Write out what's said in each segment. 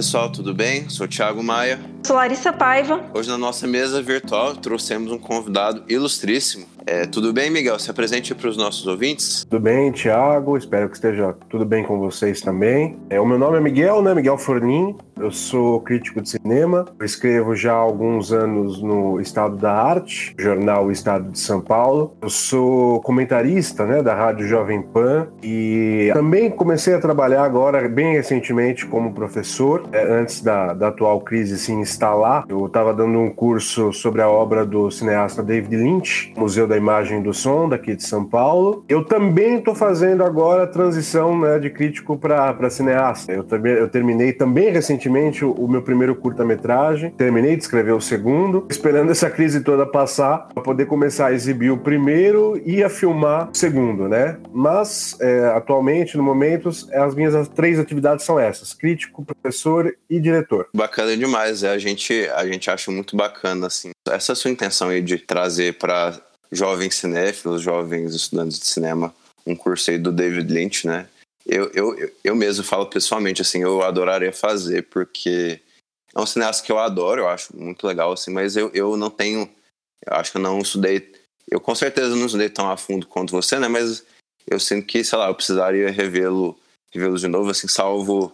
Pessoal, tudo bem? Sou Thiago Maia. Sou Larissa Paiva. Hoje na nossa mesa virtual trouxemos um convidado ilustríssimo. É, tudo bem, Miguel? Se apresente para os nossos ouvintes. Tudo bem, Thiago? Espero que esteja tudo bem com vocês também. É, o meu nome é Miguel, né? Miguel Fornin. Eu sou crítico de cinema. Eu escrevo já há alguns anos no Estado da Arte, jornal Estado de São Paulo. Eu sou comentarista, né, da Rádio Jovem Pan e também comecei a trabalhar agora, bem recentemente, como professor. É, antes da, da atual crise se instalar, eu estava dando um curso sobre a obra do cineasta David Lynch, Museu da Imagem e do Som, daqui de São Paulo. Eu também estou fazendo agora a transição né, de crítico para cineasta. Eu, também, eu terminei também recentemente o, o meu primeiro curta-metragem, terminei de escrever o segundo, esperando essa crise toda passar para poder começar a exibir o primeiro e a filmar o segundo, né? Mas é, atualmente, no momento, as minhas três atividades são essas: crítico, professor e diretor. Bacana demais, é, a gente a gente acha muito bacana assim. Essa sua intenção aí de trazer para jovens cinéfilos, jovens estudantes de cinema, um curso aí do David Lynch, né? Eu, eu, eu mesmo falo pessoalmente, assim, eu adoraria fazer, porque é um cineasta que eu adoro, eu acho muito legal, assim, mas eu, eu não tenho, eu acho que eu não estudei, eu com certeza não estudei tão a fundo quanto você, né, mas eu sinto que, sei lá, eu precisaria revê-lo revê-lo de novo, assim, salvo,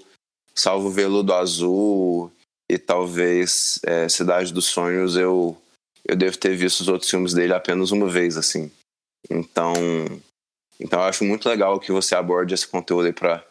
salvo Veludo Azul e talvez é, Cidade dos Sonhos, eu, eu devo ter visto os outros filmes dele apenas uma vez, assim. Então, então eu acho muito legal que você aborde esse conteúdo aí para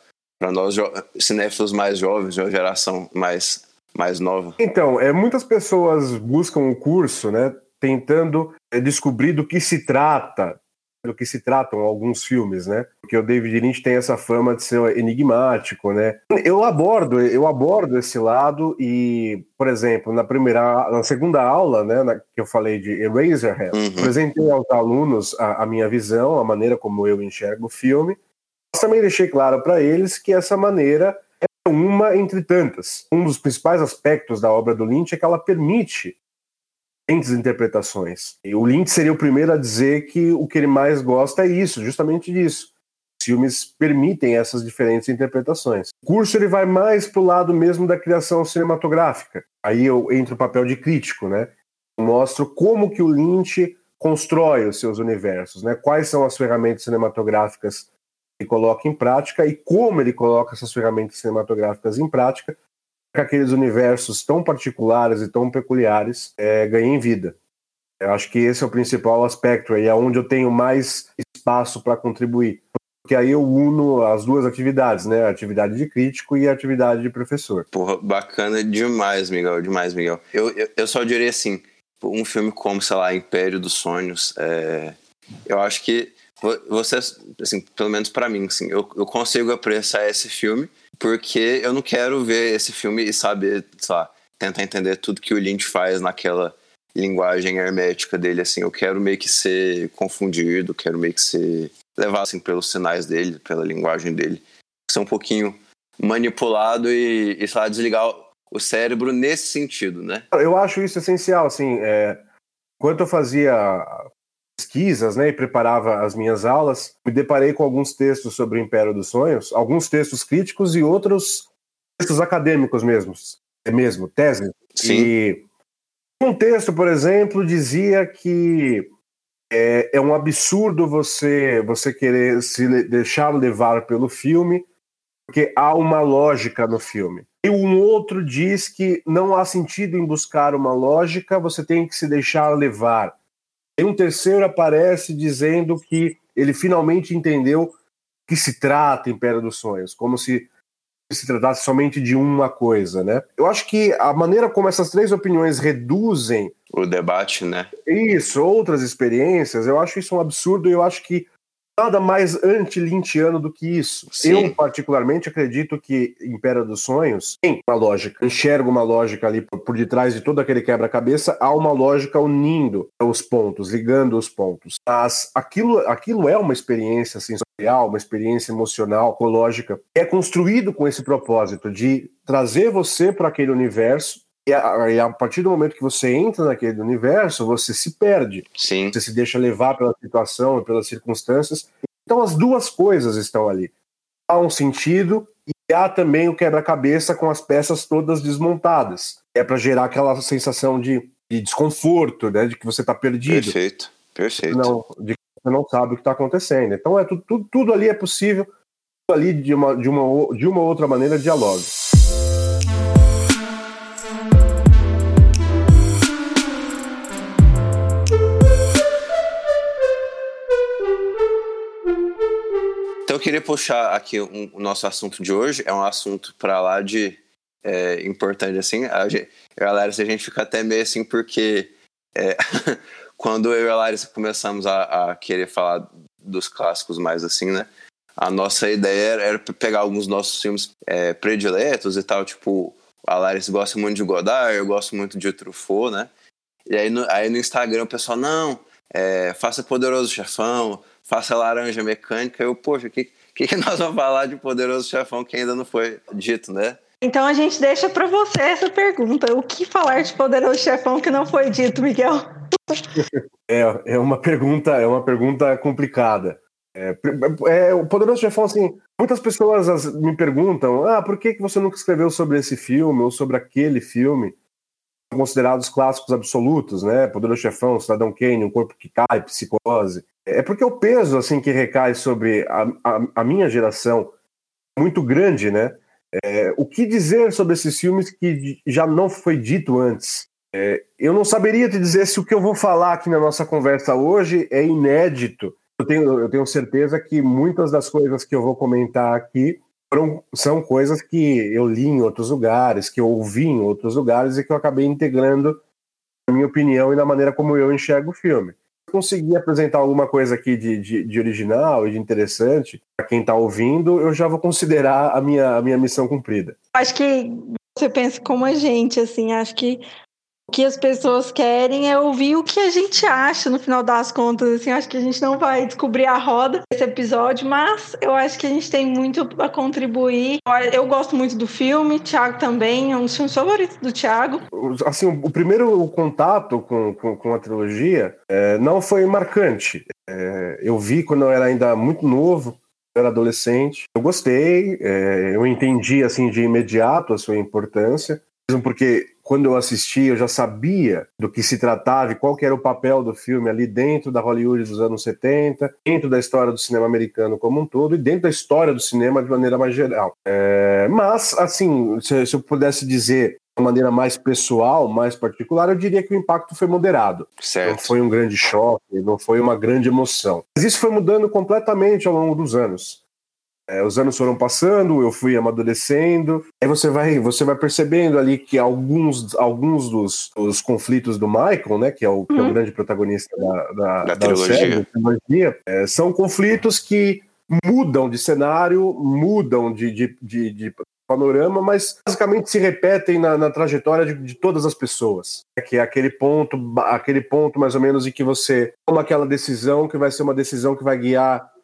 nós cinéfilos mais jovens, de uma geração mais, mais nova. Então, é, muitas pessoas buscam o um curso, né, tentando é, descobrir do que se trata, do que se tratam alguns filmes, né? Porque o David Lynch tem essa fama de ser enigmático, né? Eu abordo, eu abordo esse lado e, por exemplo, na primeira, na segunda aula, né, na, que eu falei de Eraserhead, uhum. apresentei aos alunos a, a minha visão, a maneira como eu enxergo o filme. Mas também deixei claro para eles que essa maneira é uma entre tantas. Um dos principais aspectos da obra do Lynch é que ela permite diferentes interpretações. E o Lynch seria o primeiro a dizer que o que ele mais gosta é isso, justamente disso. Filmes permitem essas diferentes interpretações. O curso ele vai mais para o lado mesmo da criação cinematográfica. Aí eu entro no papel de crítico, né? Eu mostro como que o Lynch constrói os seus universos, né? Quais são as ferramentas cinematográficas que ele coloca em prática e como ele coloca essas ferramentas cinematográficas em prática aqueles universos tão particulares e tão peculiares é, ganhem vida. Eu acho que esse é o principal aspecto aí, é onde eu tenho mais espaço para contribuir. Porque aí eu uno as duas atividades, né? A atividade de crítico e a atividade de professor. Porra, bacana demais, Miguel, demais, Miguel. Eu, eu, eu só diria assim, um filme como, sei lá, Império dos Sonhos, é, eu acho que você, assim, pelo menos para mim, assim, eu, eu consigo apreciar esse filme porque eu não quero ver esse filme e saber, sei lá, tentar entender tudo que o Lynch faz naquela linguagem hermética dele, assim, eu quero meio que ser confundido, quero meio que ser levado, assim, pelos sinais dele, pela linguagem dele, ser um pouquinho manipulado e, e sei lá, desligar o cérebro nesse sentido, né? Eu acho isso essencial, assim, é, enquanto eu fazia pesquisas, né, e preparava as minhas aulas, me deparei com alguns textos sobre o Império dos Sonhos, alguns textos críticos e outros textos acadêmicos mesmo, é mesmo, tese. Sim. E um texto, por exemplo, dizia que é, é um absurdo você você querer se deixar levar pelo filme, porque há uma lógica no filme. E um outro diz que não há sentido em buscar uma lógica, você tem que se deixar levar. E um terceiro aparece dizendo que ele finalmente entendeu que se trata Império dos Sonhos, como se se tratasse somente de uma coisa, né? Eu acho que a maneira como essas três opiniões reduzem o debate, né? Isso, outras experiências, eu acho isso um absurdo e eu acho que nada mais anti-lintiano do que isso. Sim. Eu, particularmente, acredito que Império dos Sonhos tem uma lógica, enxergo uma lógica ali por, por detrás de todo aquele quebra-cabeça, há uma lógica unindo os pontos, ligando os pontos. Mas aquilo, aquilo é uma experiência sensorial, uma experiência emocional, ecológica, é construído com esse propósito de trazer você para aquele universo e a, e a partir do momento que você entra naquele universo, você se perde. Sim. Você se deixa levar pela situação pelas circunstâncias. Então as duas coisas estão ali. Há um sentido e há também o quebra-cabeça com as peças todas desmontadas. É para gerar aquela sensação de, de desconforto, né, de que você está perdido, Perfeito. Perfeito. não, de que você não sabe o que está acontecendo. Então é tudo, tudo, tudo ali é possível, tudo ali de uma, de uma, de uma outra maneira dialoga. Queria puxar aqui um- o nosso assunto de hoje. É um assunto para lá de é, importante assim. A gente, eu e a Larissa, a gente fica até meio assim porque é, quando eu e a Larissa começamos a, a querer falar dos clássicos mais assim, né? A nossa ideia era, era pegar alguns nossos filmes é, prediletos e tal, tipo, a Larissa gosta muito de Godard, eu gosto muito de Truffaut, né? E aí no, aí no Instagram o pessoal, não, é, faça Poderoso Chefão, faça Laranja Mecânica. Eu, poxa, o que, que, que nós vamos falar de Poderoso Chefão que ainda não foi dito, né? Então a gente deixa pra você essa pergunta. O que falar de Poderoso Chefão que não foi dito, Miguel? É, é uma pergunta, é uma pergunta complicada. É, é, o Poderoso Chefão, assim, muitas pessoas as- me perguntam, ah, por que, que você nunca escreveu sobre esse filme ou sobre aquele filme? São considerados clássicos absolutos, né? Poderoso Chefão, Cidadão Kane, Um Corpo que Cai, Psicose. É porque o peso, assim, que recai sobre a, a, a minha geração é muito grande, né? É, o que dizer sobre esses filmes que já não foi dito antes? É, eu não saberia te dizer se o que eu vou falar aqui na nossa conversa hoje é inédito. Eu tenho, eu tenho certeza que muitas das coisas que eu vou comentar aqui foram, são coisas que eu li em outros lugares, que eu ouvi em outros lugares e que eu acabei integrando na minha opinião e na maneira como eu enxergo o filme. Conseguir apresentar alguma coisa aqui de, de, de original e de interessante para quem está ouvindo, eu já vou considerar a minha, a minha missão cumprida. Acho que você pensa como a gente, assim, acho que o que as pessoas querem é ouvir o que a gente acha no final das contas, assim, acho que a gente não vai descobrir a roda nesse episódio, mas eu acho que a gente tem muito a contribuir. Eu gosto muito do filme, Thiago também, é um dos filmes favoritos do Thiago. assim, o primeiro contato com, com, com a trilogia é, não foi marcante. É, eu vi quando eu era ainda muito novo, eu era adolescente. Eu gostei, é, eu entendi assim de imediato a sua importância, porque quando eu assisti eu já sabia do que se tratava e qual que era o papel do filme ali dentro da Hollywood dos anos 70, dentro da história do cinema americano como um todo e dentro da história do cinema de maneira mais geral. É, mas, assim, se, se eu pudesse dizer de maneira mais pessoal, mais particular, eu diria que o impacto foi moderado. Não Certo. foi um grande choque, não foi uma grande emoção. Mas isso foi mudando completamente ao longo dos anos. É, os anos foram passando, eu fui amadurecendo. Aí você vai, você vai percebendo ali que alguns, alguns dos, dos conflitos do Michael, né, que é o, que é o grande protagonista da, da, Da trilogia. série, da trilogia, é, são conflitos que mudam de cenário, mudam de, de, de, de panorama, mas basicamente se repetem na, na trajetória de, de todas as pessoas. É que é aquele ponto, aquele ponto mais ou menos em que você toma aquela decisão que vai ser uma decisão que vai guiar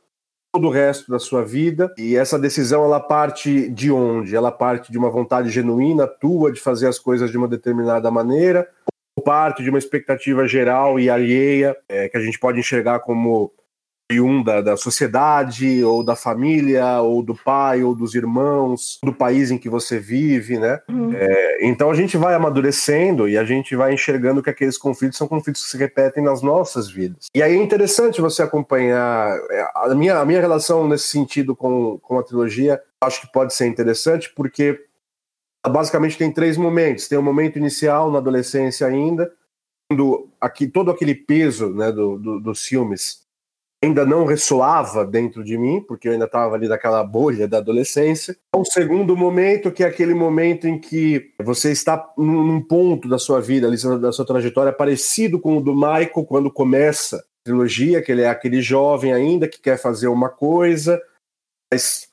todo o resto da sua vida. E essa decisão ela parte de onde? Ela parte de uma vontade genuína tua de fazer as coisas de uma determinada maneira, ou parte de uma expectativa geral e alheia é, que a gente pode enxergar como um da, da sociedade, ou da família, ou do pai, ou dos irmãos, do país em que você vive, né? Uhum. É, então a gente vai amadurecendo e a gente vai enxergando que aqueles conflitos são conflitos que se repetem nas nossas vidas. E aí é interessante você acompanhar é, a minha, a minha relação nesse sentido com, com a trilogia. Acho que pode ser interessante porque basicamente tem três momentos. Tem o momento inicial na adolescência ainda, quando aqui, todo aquele peso né, do, do- dos filmes ainda não ressoava dentro de mim, porque eu ainda estava ali naquela bolha da adolescência. O segundo momento, que é aquele momento em que você está num ponto da sua vida, ali, da sua trajetória, parecido com o do Michael, quando começa trilogia, que ele é aquele jovem ainda que quer fazer uma coisa, mas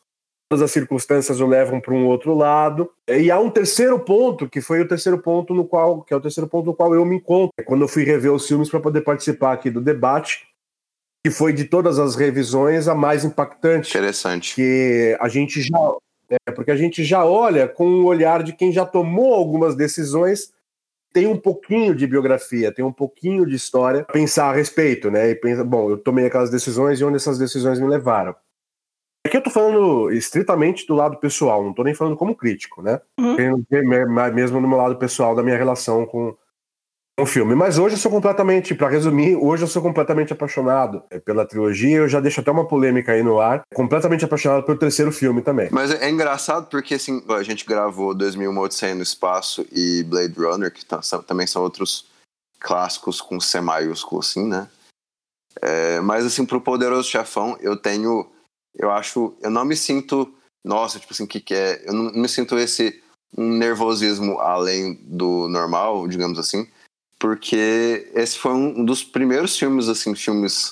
todas as circunstâncias o levam para um outro lado. E há um terceiro ponto, que foi o terceiro ponto no qual, que é o terceiro ponto no qual eu me encontro, quando eu fui rever os filmes para poder participar aqui do debate, que foi de todas as revisões a mais impactante. Interessante. Que a gente já é, porque a gente já olha com o olhar de quem já tomou algumas decisões tem um pouquinho de biografia, tem um pouquinho de história, pensar a respeito, né? E pensa, bom, eu tomei aquelas decisões e onde essas decisões me levaram. Aqui eu tô falando estritamente do lado pessoal, não tô nem falando como crítico, né? Uhum. Mesmo no meu lado pessoal da minha relação com, um filme. Mas hoje eu sou completamente, para resumir, hoje eu sou completamente apaixonado é, pela trilogia. Eu já deixo até uma polêmica aí no ar. Completamente apaixonado pelo terceiro filme também. Mas é engraçado porque assim, a gente gravou 2001 Odisseia no Espaço e Blade Runner, que tá, são, também são outros clássicos com C maiúsculo, assim, né? É, mas assim, pro Poderoso Chefão, eu tenho. Eu acho. Eu não me sinto. Nossa, tipo assim, que, que é. Eu não me sinto esse um nervosismo além do normal, digamos assim porque esse foi um dos primeiros filmes, assim, filmes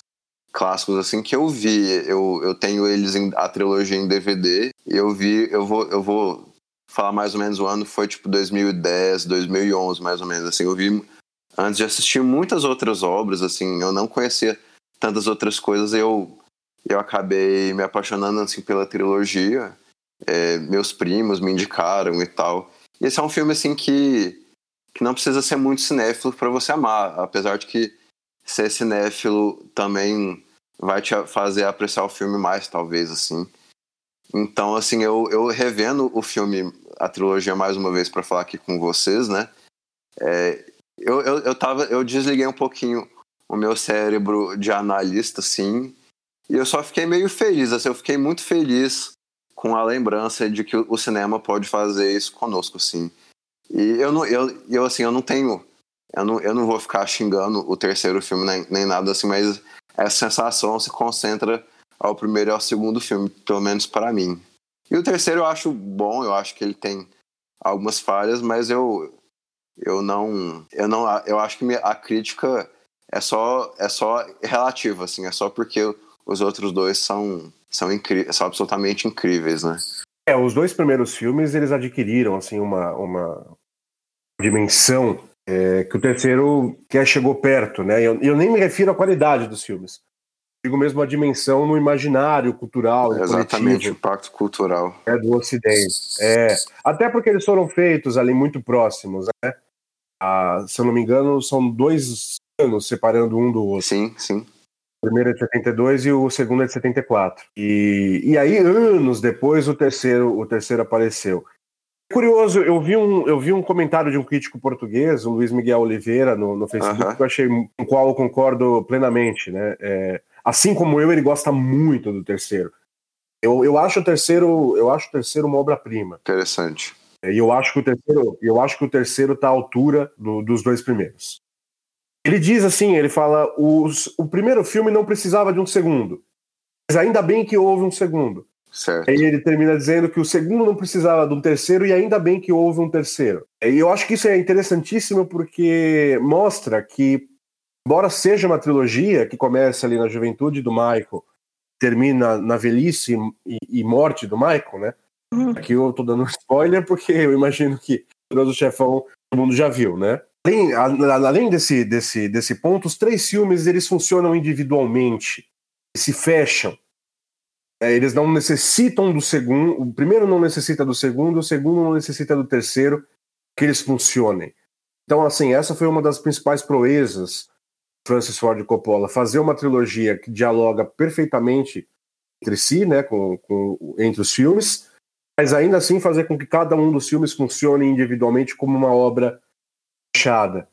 clássicos, assim, que eu vi. Eu, eu tenho eles em a trilogia em DVD, e eu vi, eu vou, eu vou falar mais ou menos o ano, foi tipo 2010, 2011, mais ou menos, assim, eu vi antes de assistir muitas outras obras, assim, eu não conhecia tantas outras coisas, eu eu acabei me apaixonando, assim, pela trilogia, é, meus primos me indicaram e tal. E esse é um filme, assim, que que não precisa ser muito cinéfilo para você amar, apesar de que ser cinéfilo também vai te fazer apreciar o filme mais, talvez, assim. Então, assim, eu, eu revendo o filme, a trilogia mais uma vez para falar aqui com vocês, né? É, eu, eu, eu, tava, eu desliguei um pouquinho o meu cérebro de analista, assim, e eu só fiquei meio feliz, assim, eu fiquei muito feliz com a lembrança de que o cinema pode fazer isso conosco, assim. E eu não, eu, eu assim, eu não tenho, eu não, eu não vou ficar xingando o terceiro filme nem, nem nada assim, mas essa sensação se concentra ao primeiro e ao segundo filme, pelo menos para mim. E o terceiro eu acho bom, eu acho que ele tem algumas falhas, mas eu eu não eu não eu acho que a crítica é só é só relativa assim, é só porque os outros dois são são, são absolutamente incríveis, né? É, os dois primeiros filmes eles adquiriram assim uma, uma dimensão é, que o terceiro que chegou perto, né? Eu, eu, nem me refiro à qualidade dos filmes. Digo mesmo a dimensão no imaginário cultural. É exatamente, o impacto cultural. É, do Ocidente. É, até porque eles foram feitos ali muito próximos, né? Ah, se eu não me engano, são dois anos separando um do outro. Sim, sim. O primeiro é de 72 e o segundo é de 74. E, e aí, anos depois, o terceiro, o terceiro apareceu. Curioso, eu vi, um, eu vi um comentário de um crítico português, o Luiz Miguel Oliveira, no, no Facebook, uh -huh. que eu achei com o qual eu concordo plenamente. Né? É, assim como eu, ele gosta muito do terceiro. Eu, eu acho o terceiro, eu acho o terceiro uma obra-prima. Interessante. E eu acho que o terceiro, eu acho que o terceiro está à altura do, dos dois primeiros. Ele diz assim, ele fala, os, o primeiro filme não precisava de um segundo, mas ainda bem que houve um segundo. Certo. Aí ele termina dizendo que o segundo não precisava de um terceiro e ainda bem que houve um terceiro. E eu acho que isso é interessantíssimo porque mostra que, embora seja uma trilogia que começa ali na juventude do Michael, termina na velhice e, e morte do Michael, né? Uhum. Aqui eu tô dando spoiler porque eu imagino que o Chefão todo mundo já viu, né? Além, além desse, desse, desse ponto, os três filmes eles funcionam individualmente, se fecham. É, eles não necessitam do segundo, o primeiro não necessita do segundo, o segundo não necessita do terceiro, que eles funcionem. Então, assim, essa foi uma das principais proezas Francis Ford Coppola, fazer uma trilogia que dialoga perfeitamente entre si, né, com, com, entre os filmes, mas ainda assim fazer com que cada um dos filmes funcione individualmente como uma obra fechada.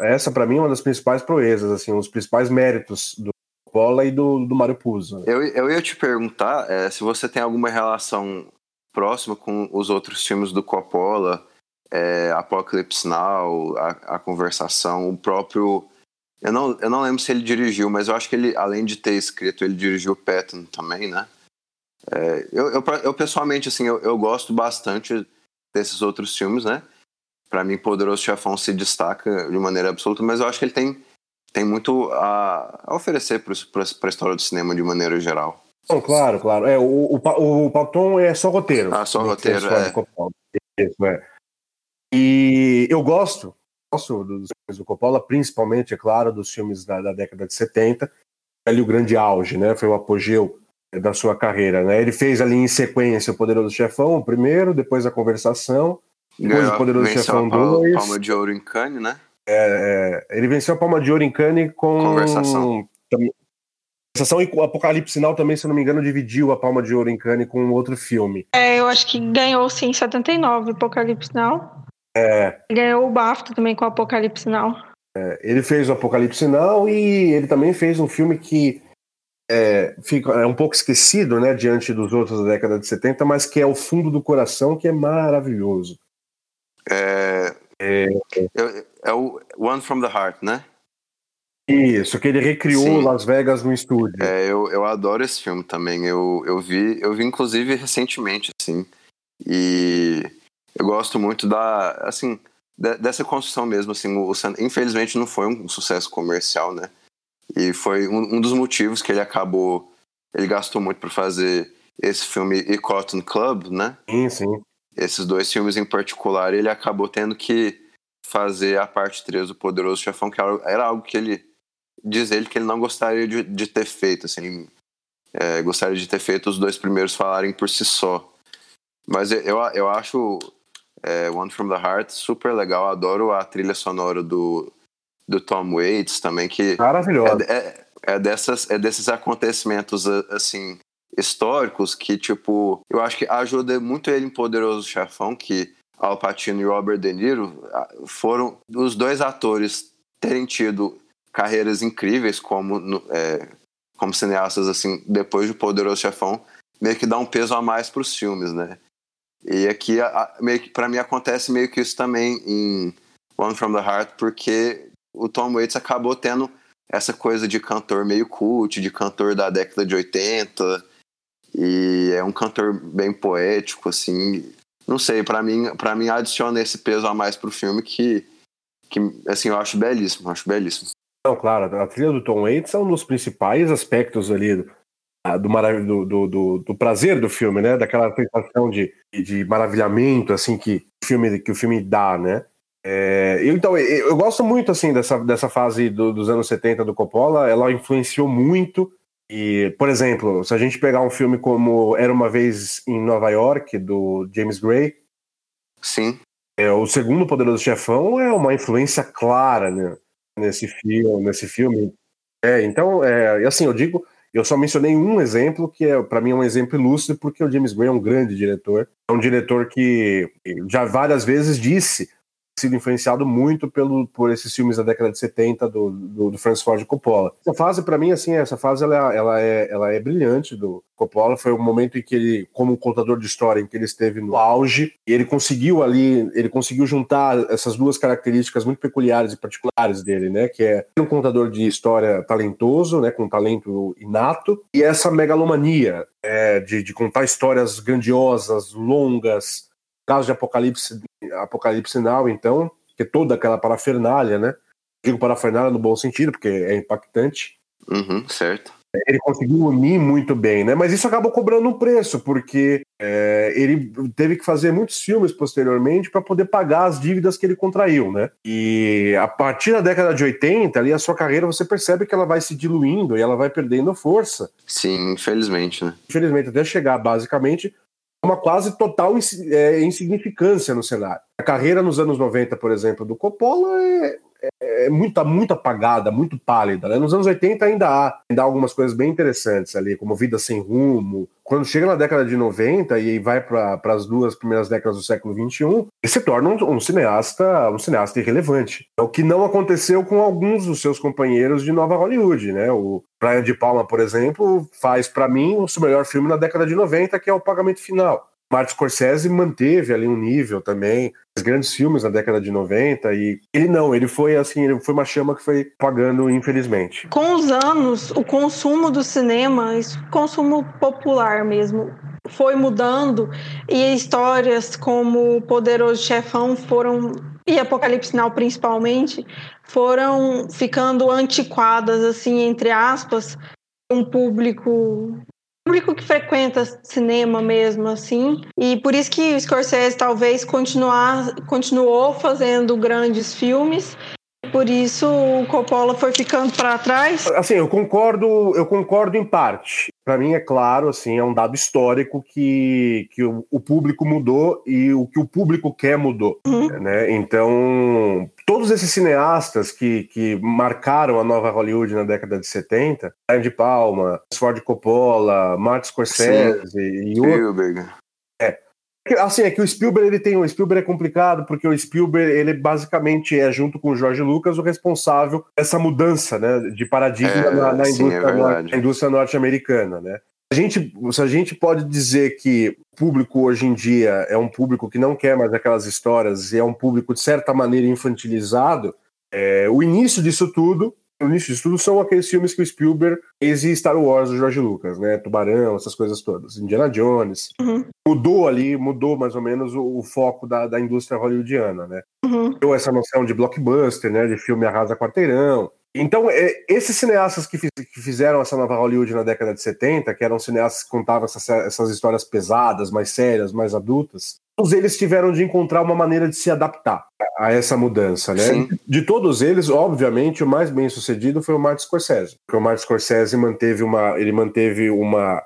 Essa, para mim, é uma das principais proezas, assim, os principais méritos do Coppola e do, do Mario Puzo. Eu, eu ia te perguntar é, se você tem alguma relação próxima com os outros filmes do Coppola, é, Apocalypse Now, a, a, Conversação, o próprio... Eu não, eu não lembro se ele dirigiu, mas eu acho que ele, além de ter escrito, ele dirigiu Patton também, né? É, eu, eu, eu, pessoalmente, assim, eu, eu gosto bastante desses outros filmes, né? Para mim, Poderoso Chefão se destaca de maneira absoluta, mas eu acho que ele tem, tem muito a, a oferecer para a história do cinema de maneira geral. Não, claro, claro. É, o, o, o Pauton é só roteiro. Ah, só roteiro, é. Isso, é. E eu gosto, gosto dos filmes do Coppola, principalmente, é claro, dos filmes da, da década de 70. Ali o grande auge, né? Foi o apogeu da sua carreira, né? Ele fez ali em sequência o Poderoso Chefão, o primeiro, depois a Conversação, Ganhou, o Poderoso venceu Chefão a Palma, 2. Palma de Ouro em Cannes, né? É, é, ele venceu a Palma de Ouro em Cannes com Conversação. Também- Conversação e o Apocalipse Sinal também, se eu não me engano, dividiu a Palma de Ouro em Cannes com outro filme. É, eu acho que ganhou sim em 79, Apocalipse Now. É, Ganhou o BAFTA também com Apocalipse Now. ele fez o Apocalipse Sinal e ele também fez um filme que é, fica, é um pouco esquecido, né, diante dos outros da década de 70, mas que é o Fundo do Coração, que é maravilhoso. É, é, é o One from the Heart, né? Isso, que ele recriou Sim. Las Vegas no estúdio. É, eu, eu adoro esse filme também. Eu, eu vi, eu vi inclusive recentemente, assim. E eu gosto muito da, assim, de- dessa construção mesmo, assim. O, San- infelizmente não foi um sucesso comercial, né? E foi um, um dos motivos que ele acabou, ele gastou muito para fazer esse filme e Cotton Club, né? Sim, sim. Esses dois filmes em particular, ele acabou tendo que fazer a parte 3 do Poderoso Chefão, que era, algo que ele diz ele que ele não gostaria de, de ter feito, assim, é, gostaria de ter feito os dois primeiros falarem por si só. Mas eu, eu, acho é, One from the Heart super legal, adoro a trilha sonora do, do Tom Waits também, que Maravilhoso. é, é, é dessas, é desses acontecimentos assim históricos que tipo eu acho que ajuda muito ele em Poderoso Chefão que Al Pacino e Robert De Niro ah, foram os dois atores terem tido carreiras incríveis como é, como cineastas assim depois de Poderoso Chefão meio que dá um peso a mais para os filmes né? E aqui para mim acontece meio que isso também em One from the Heart porque o Tom Waits acabou tendo essa coisa de cantor meio cult, de cantor da década de 80, e é um cantor bem poético, assim. Não sei, pra mim, para mim adiciona esse peso a mais pro filme que, que assim, eu acho belíssimo, acho belíssimo. Não, claro, a trilha do Tom Waits é um dos principais aspectos ali do, ah, do, marav- do, do, do- do prazer do filme, né? Daquela sensação de, de maravilhamento, assim, que o filme, que o filme dá, né? É, eu, então, eu, eu gosto muito, assim, dessa, dessa fase do- dos anos 70 do Coppola, ela influenciou muito e, por exemplo, se a gente pegar um filme como Era Uma Vez em Nova York, do James Gray, Sim, é, o segundo Poderoso Chefão é uma influência clara né, nesse filme, nesse filme. É, então, é, assim, eu digo, eu só mencionei um exemplo que é para mim é um exemplo ilustre porque o James Gray é um grande diretor, é um diretor que já várias vezes disse sido influenciado muito pelo, por esses filmes da década de 70 do, do, do Francis Ford Coppola. Essa fase, para mim, assim, essa fase ela, ela, é, ela é brilhante do Coppola. Foi um momento em que ele, como contador de história, em que ele esteve no auge, e ele conseguiu ali, ele conseguiu juntar essas duas características muito peculiares e particulares dele, né? Que é um contador de história talentoso, né? Com talento inato, e essa megalomania é, de, de contar histórias grandiosas, longas, caso de Apocalipse, Apocalipse Now, então, que é toda aquela parafernália, né? Digo parafernália no bom sentido, porque é impactante. uhum, certo. Ele conseguiu unir muito bem, né? Mas isso acabou cobrando um preço, porque é, ele teve que fazer muitos filmes posteriormente para poder pagar as dívidas que ele contraiu, né? E a partir da década de 80, ali a sua carreira você percebe que ela vai se diluindo e ela vai perdendo força. Sim, infelizmente, né? Infelizmente, até chegar basicamente uma quase total é, insignificância no cenário. A carreira nos anos 90, por exemplo, do Coppola é, é muito, muito apagada, muito pálida. Né? Nos anos 80 ainda há, ainda há algumas coisas bem interessantes ali, como Vida Sem Rumo. Quando chega na década de 90 e vai para as duas primeiras décadas do século 21, ele se torna um, um cineasta, um cineasta irrelevante. É o que não aconteceu com alguns dos seus companheiros de Nova Hollywood, né? O Brian de Palma, por exemplo, faz para mim o seu melhor filme na década de 90, que é O Pagamento Final. Martin Scorsese manteve ali um nível também, os grandes filmes na década de 90 e ele não, ele foi assim, ele foi uma chama que foi apagando infelizmente. Com os anos, o consumo do cinema, isso, consumo popular mesmo, foi mudando e histórias como o Poderoso Chefão foram e Apocalipse Now principalmente foram ficando antiquadas assim entre aspas um público público que frequenta cinema mesmo assim. E por isso que o Scorsese talvez continuar continuou fazendo grandes filmes por isso o Coppola foi ficando para trás. Assim, eu concordo, eu concordo em parte. Para mim é claro, assim, é um dado histórico que, que o, o, público mudou e o que o público quer mudou, uhum. né? Então, todos esses cineastas que, que marcaram a nova Hollywood na década de 70, Brian de Palma, Ford Coppola, Martin Scorsese Sim. e outros. É, Assim, é que o Spielberg ele tem. O Spielberg é complicado, porque o Spielberg, ele basicamente é, junto com o Jorge Lucas, o responsável dessa mudança né, de paradigma é, na, na, sim, indústria, é na, indústria norte-americana. Né? A gente, se a gente pode dizer que o público hoje em dia é um público que não quer mais aquelas histórias e é um público, de certa maneira, infantilizado, é, o início disso tudo no início disso tudo são aqueles filmes que o Spielberg fez e Star Wars do George Lucas, né? Tubarão, essas coisas todas. Indiana Jones. Uhum. Mudou ali, mudou mais ou menos o, o foco da, da indústria hollywoodiana, né? Uhum. Deu essa noção de blockbuster, né? De filme arrasa quarteirão. Então, é, esses cineastas que, fiz, que, fizeram essa nova Hollywood na década de 70, que eram cineastas que contavam essas, essas histórias pesadas, mais sérias, mais adultas, todos eles tiveram de encontrar uma maneira de se adaptar a essa mudança, né? Sim. De todos eles, obviamente, o mais bem sucedido foi o Martin Scorsese, porque o Martin Scorsese manteve uma, ele manteve uma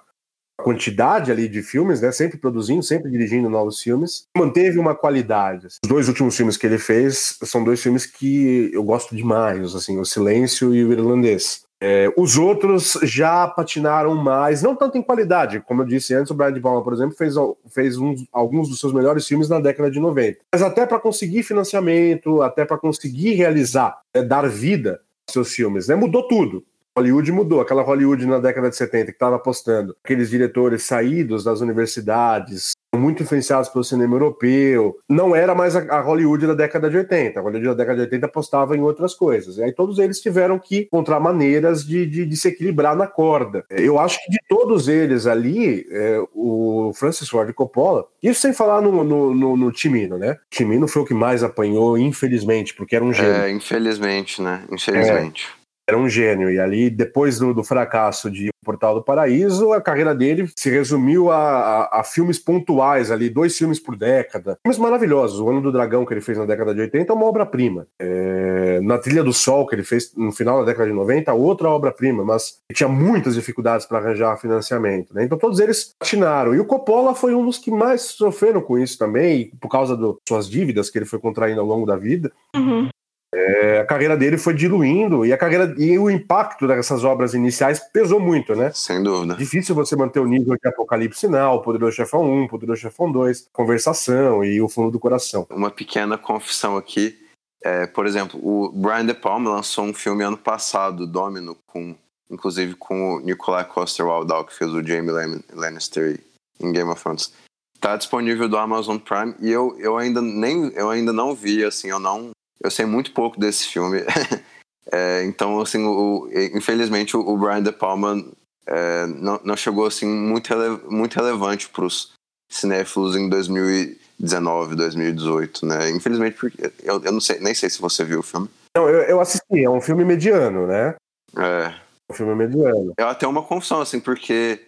quantidade ali de filmes, né? Sempre produzindo, sempre dirigindo novos filmes, manteve uma qualidade. Os dois últimos filmes que ele fez são dois filmes que eu gosto demais, assim, O Silêncio e O Irlandês. É, os outros já patinaram mais, não tanto em qualidade, como eu disse antes, o Brian de Palma, por exemplo, fez, fez uns, alguns dos seus melhores filmes na década de 90. Mas até para conseguir financiamento, até para conseguir realizar, é, dar vida aos seus filmes, né, mudou tudo. Hollywood mudou, aquela Hollywood na década de 70 que estava apostando aqueles diretores saídos das universidades, muito influenciados pelo cinema europeu. Não era mais a Hollywood da década de 80. A Hollywood da década de 80 apostava em outras coisas. E aí todos eles tiveram que encontrar maneiras de, de, de se equilibrar na corda. Eu acho que de todos eles ali, é, o Francis Ford Coppola, isso sem falar no, no, no, no Timino, né? Timino foi o que mais apanhou, infelizmente, porque era um gênio. É, infelizmente, né? Infelizmente. É era um gênio. E ali, depois do, do, fracasso de Portal do Paraíso, a carreira dele se resumiu a, a, a, filmes pontuais ali, dois filmes por década. Filmes maravilhosos. O Ano do Dragão, que ele fez na década de 80, é uma obra-prima. É, na Trilha do Sol, que ele fez no final da década de 90, outra obra-prima, mas tinha muitas dificuldades para arranjar financiamento. Né? Então todos eles atinaram. E o Coppola foi um dos que mais sofreram com isso também, por causa das suas dívidas que ele foi contraindo ao longo da vida. Uhum. É, a carreira dele foi diluindo e a carreira e o impacto dessas obras iniciais pesou muito, né? Sem dúvida. Difícil você manter o nível de Apocalipse Sinal, Poderoso Chefão 1, Poderoso Chefão 2, Conversação e O Fundo do Coração. Uma pequena confissão aqui. É, por exemplo, o Brian De Palma lançou um filme ano passado, Domino, com, inclusive com o Nicolai Coster-Waldau, que fez o Jamie Lannister em Game of Thrones. Tá disponível do Amazon Prime e eu, eu ainda nem eu ainda não vi, assim, eu não eu sei muito pouco desse filme. é, então, assim, o, infelizmente o Brian De Palma é, não, não chegou assim muito, rele, muito relevante para os cinéfilos em 2019, 2018, né? Infelizmente, porque eu, eu não sei, nem sei se você viu o filme. Não, eu, eu assisti, é um filme mediano, né? É. Um filme mediano. É até uma confusão, assim, porque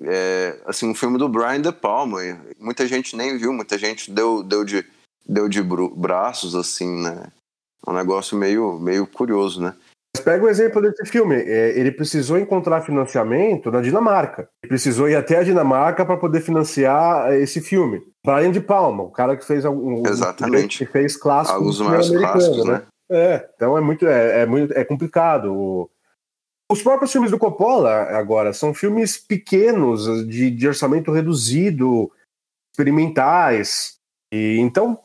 é, assim, um filme do Brian De Palma, muita gente nem viu, muita gente deu, deu de deu de braços, assim, né? É um negócio meio, meio curioso, né? Mas pega o exemplo desse filme. É, ele precisou encontrar financiamento na Dinamarca. Ele precisou ir até a Dinamarca para poder financiar esse filme. Brian de Palma, o cara que fez algum. Exatamente. Que fez clássicos. Alguns mais clássicos, né? né? É, então é muito, é, é, muito, é complicado. Os próprios filmes do Coppola, agora, são filmes pequenos, de, de orçamento reduzido, experimentais. E então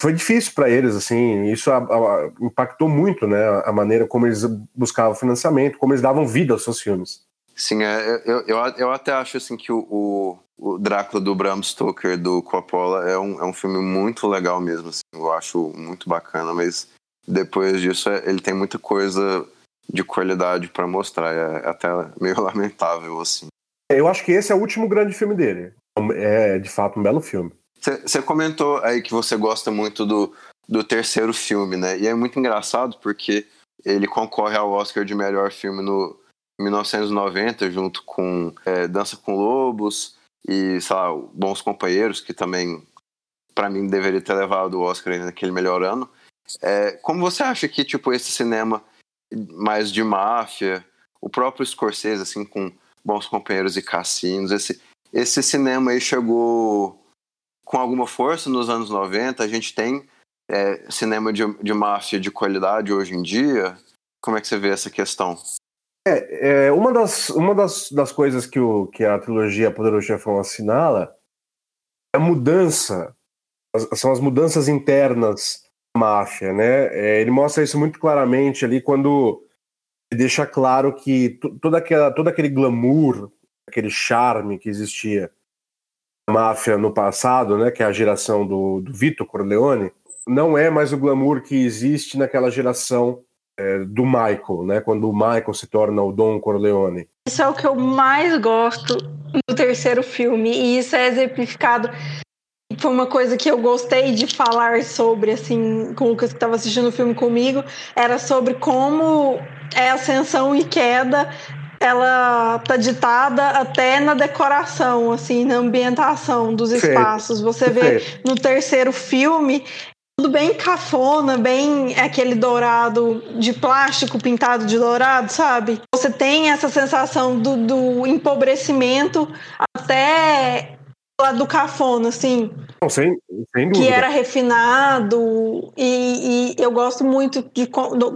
foi difícil para eles, assim, isso a, a, impactou muito, né, a maneira como eles buscavam financiamento, como eles davam vida aos seus filmes. Sim, é, eu, eu, eu até acho assim que o, o, o, Drácula do Bram Stoker do Coppola é um, é um filme muito legal mesmo, assim, eu acho muito bacana, mas depois disso é, ele tem muita coisa de qualidade para mostrar, é, é até meio lamentável, assim. Eu acho que esse é o último grande filme dele, é de fato um belo filme. Você comentou aí que você gosta muito do do terceiro filme, né? E é muito engraçado porque ele concorre ao Oscar de melhor filme no 1990, junto com é, Dança com Lobos e, sei lá, Bons Companheiros, que também, para mim, deveria ter levado o Oscar naquele melhor ano. É, como você acha que, tipo, esse cinema mais de máfia, o próprio Scorsese, assim, com Bons Companheiros e Cassinos, esse, esse cinema aí chegou com alguma força nos anos 90? A gente tem é, cinema de, de máfia de qualidade hoje em dia? Como é que você vê essa questão? É, é, uma das, uma das, das coisas que, o, que a trilogia Poderoso Chefão assinala é a mudança, são as mudanças internas da máfia, né? É, ele mostra isso muito claramente ali quando deixa claro que toda aquela, todo aquele glamour, aquele charme que existia máfia no passado, né? Que é a geração do, do Vito Corleone, não é mais o glamour que existe naquela geração é, do Michael, né? Quando o Michael se torna o Don Corleone. Isso é o que eu mais gosto do terceiro filme, e isso é exemplificado. Foi uma coisa que eu gostei de falar sobre, assim, com o Lucas que estava assistindo o filme comigo, era sobre como é ascensão e queda ela tá ditada até na decoração, assim, na ambientação dos espaços. Você vê no terceiro filme tudo bem cafona, bem aquele dourado de plástico pintado de dourado, sabe? Você tem essa sensação do, do empobrecimento até lá do cafona, assim. Não, sem, sem que era refinado e, e, eu gosto muito de,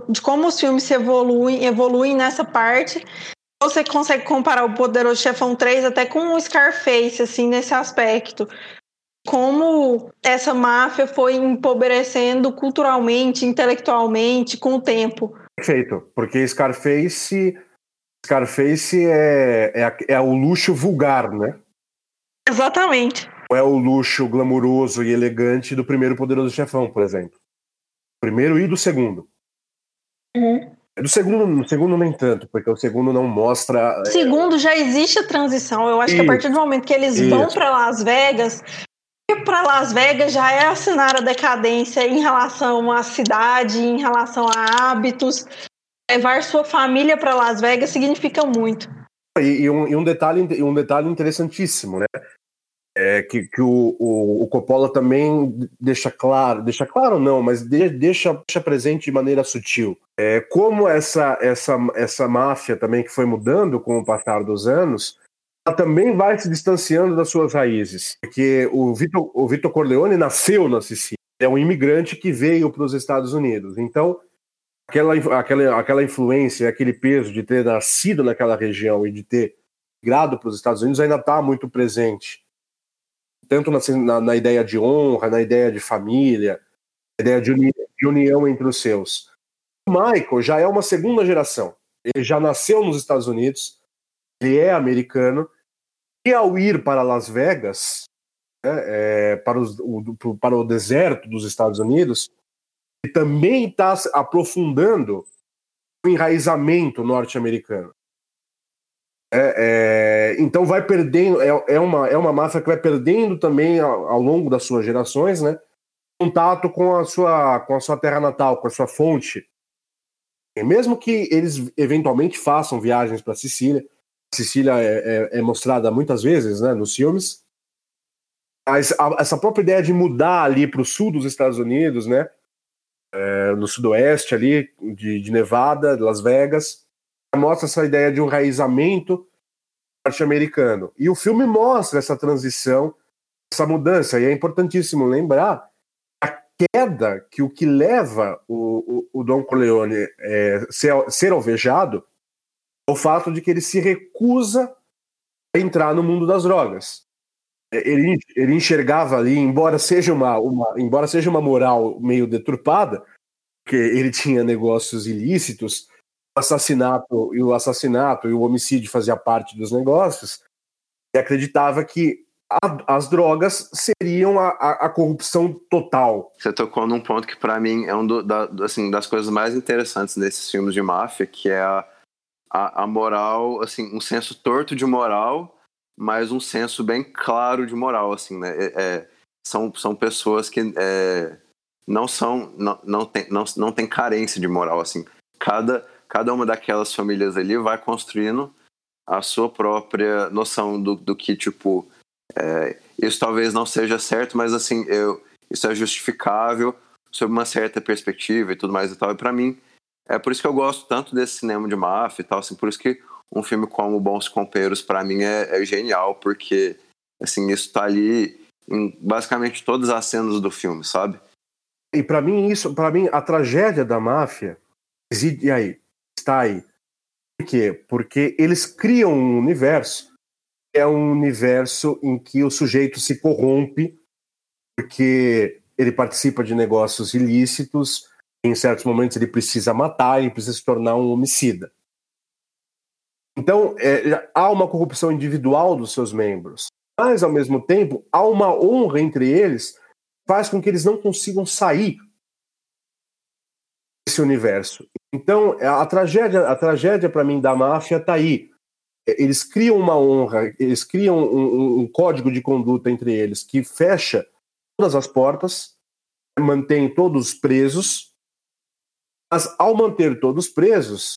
de como os filmes se evoluem, evoluem nessa parte. Você consegue comparar o Poderoso Chefão 3 até com o Scarface, assim, nesse aspecto como essa máfia foi empobrecendo culturalmente, intelectualmente, com o tempo. Perfeito, porque Scarface, Scarface é, é, é o luxo vulgar, né? Exatamente. É o luxo glamuroso e elegante do primeiro Poderoso Chefão, por exemplo. Primeiro e do segundo. Uhum. Do segundo, no segundo nem tanto, porque o segundo não mostra. O segundo já existe a transição. Eu acho Isso. que a partir do momento que eles Isso. vão para Las Vegas, para Las Vegas já é assinar a decadência em relação à cidade, em relação a hábitos. Levar sua família para Las Vegas significa muito. E, e, um, e, um, detalhe, um detalhe interessantíssimo, né? É que, que o, o, o, Coppola também deixa claro, deixa claro não, mas de, deixa, deixa presente de maneira sutil. É, como essa, essa, essa máfia também que foi mudando com o passar dos anos, ela também vai se distanciando das suas raízes. Porque o Vitor, o Vitor Corleone nasceu na Sicília. É um imigrante que veio para os Estados Unidos. Então, aquela, aquela, aquela influência, aquele peso de ter nascido naquela região e de ter migrado para os Estados Unidos ainda está muito presente. Tanto na, na, na, ideia de honra, na ideia de família, na ideia de, uni, de união entre os seus. O Michael já é uma segunda geração. Ele já nasceu nos Estados Unidos, ele é americano, e ao ir para Las Vegas, né, é, para, os, o, para o deserto dos Estados Unidos, ele também está aprofundando o enraizamento norte-americano. É, é, então vai perdendo, é, é, uma, é uma máfia que vai perdendo também ao, ao, longo das suas gerações, né? Contato com a sua com a sua terra natal, com a sua fonte. E mesmo que eles eventualmente façam viagens para Sicília, Sicília é, é, é, mostrada muitas vezes né, nos filmes. Mas a, essa própria ideia de mudar ali para o sul dos Estados Unidos, né, é, no sudoeste ali, de, de Nevada, Las Vegas, mostra essa ideia de um raizamento norte-americano. E o filme mostra essa transição, essa mudança. E é importantíssimo lembrar a queda que o que leva o, o, o Don Corleone é, ser, ser alvejado o fato de que ele se recusa a entrar no mundo das drogas. É, ele, ele enxergava ali, embora seja uma, uma, embora seja uma moral meio deturpada, porque ele tinha negócios ilícitos, assassinato e o assassinato e o homicídio fazia parte dos negócios, e acreditava que a, as drogas seriam a, a, a, corrupção total. Você tocou num ponto que para mim é um do, da, assim, das coisas mais interessantes desses filmes de máfia, que é a a, moral, assim, um senso torto de moral, mas um senso bem claro de moral, assim, né? É, é, são, são pessoas que é, não são não, não tem não, não tem carência de moral assim cada cada uma daquelas famílias ali vai construindo a sua própria noção do, do que tipo é, isso talvez não seja certo mas assim eu isso é justificável sob uma certa perspectiva e tudo mais e tal. E para mim é por isso que eu gosto tanto desse cinema de máfia e tal assim por isso que um filme como Bons Companheiros para mim é, é, genial porque assim isso tá ali em basicamente todas as cenas do filme sabe? E para mim isso, para mim a tragédia da máfia reside aí, está aí. Por quê? Porque eles criam um universo é um universo em que o sujeito se corrompe porque ele participa de negócios ilícitos, em certos momentos ele precisa matar, ele precisa se tornar um homicida. Então, é, há uma corrupção individual dos seus membros, mas, ao mesmo tempo, há uma honra entre eles faz com que eles não consigam sair desse universo. Então, a tragédia, a tragédia para mim da máfia está aí. Eles criam uma honra, eles criam um, um, código de conduta entre eles que fecha todas as portas, mantém todos presos, mas ao manter todos presos,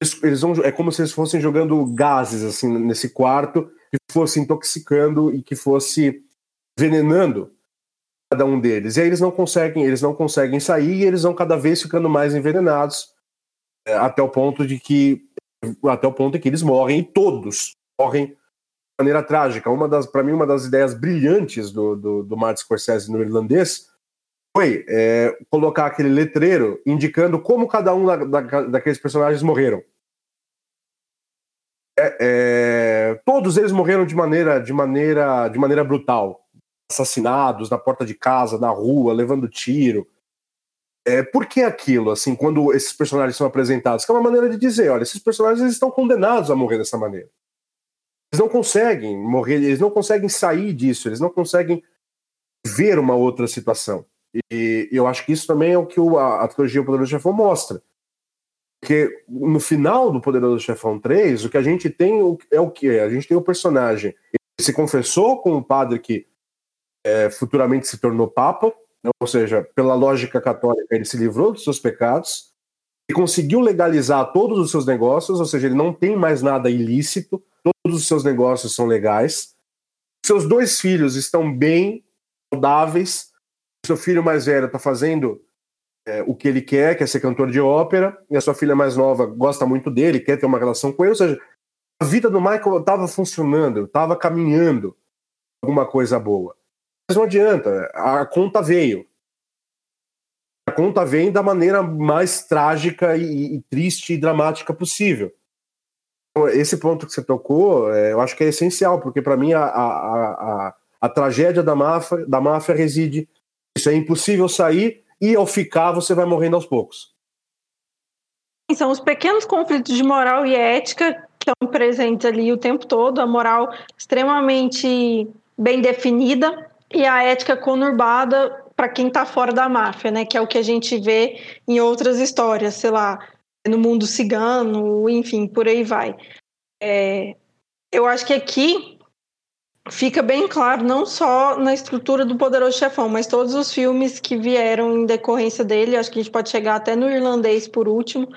eles, eles vão, é como se eles fossem jogando gases assim nesse quarto, que fosse intoxicando e que fosse envenenando cada um deles. E aí eles não conseguem, eles não conseguem sair e eles vão cada vez ficando mais envenenados é, até o ponto de que até o ponto em que eles morrem e todos morrem de maneira trágica. Uma das, para mim, uma das ideias brilhantes do, do, do Martin Scorsese no irlandês foi é, colocar aquele letreiro indicando como cada um da, da, daqueles personagens morreram. É, é, todos eles morreram de maneira, de maneira, de maneira brutal assassinados na porta de casa, na rua, levando tiro. É, por que aquilo, assim, quando esses personagens são apresentados? Que é uma maneira de dizer, olha, esses personagens estão condenados a morrer dessa maneira. Eles não conseguem morrer, eles não conseguem sair disso, eles não conseguem ver uma outra situação. E eu acho que isso também é o que a, a trilogia Poderoso Chefão mostra. Porque no final do Poderoso Chefão 3, o que a gente tem é o que? A gente tem o personagem. Ele se confessou com o padre que é, futuramente se tornou Papa, né? ou seja, pela lógica católica, ele se livrou dos seus pecados e conseguiu legalizar todos os seus negócios, ou seja, ele não tem mais nada ilícito, todos os seus negócios são legais. Seus dois filhos estão bem, saudáveis. Seu filho mais velho está fazendo é, o que ele quer, quer ser cantor de ópera, e a sua filha mais nova gosta muito dele, quer ter uma relação com ele, ou seja, a vida do Michael estava funcionando, estava caminhando alguma coisa boa. Mas não adianta, a conta veio. A conta vem da maneira mais trágica e, e triste e dramática possível. Então, esse ponto que você tocou, é, eu acho que é essencial, porque para mim a, a, a, a, tragédia da máfia, da máfia reside. Isso é impossível sair e ao ficar você vai morrendo aos poucos. São os pequenos conflitos de moral e ética que estão presentes ali o tempo todo, a moral extremamente bem definida, e a ética conurbada para quem está fora da máfia, né? Que é o que a gente vê em outras histórias, sei lá, no mundo cigano, enfim, por aí vai. É, eu acho que aqui fica bem claro, não só na estrutura do Poderoso Chefão, mas todos os filmes que vieram em decorrência dele, acho que a gente pode chegar até no irlandês por último,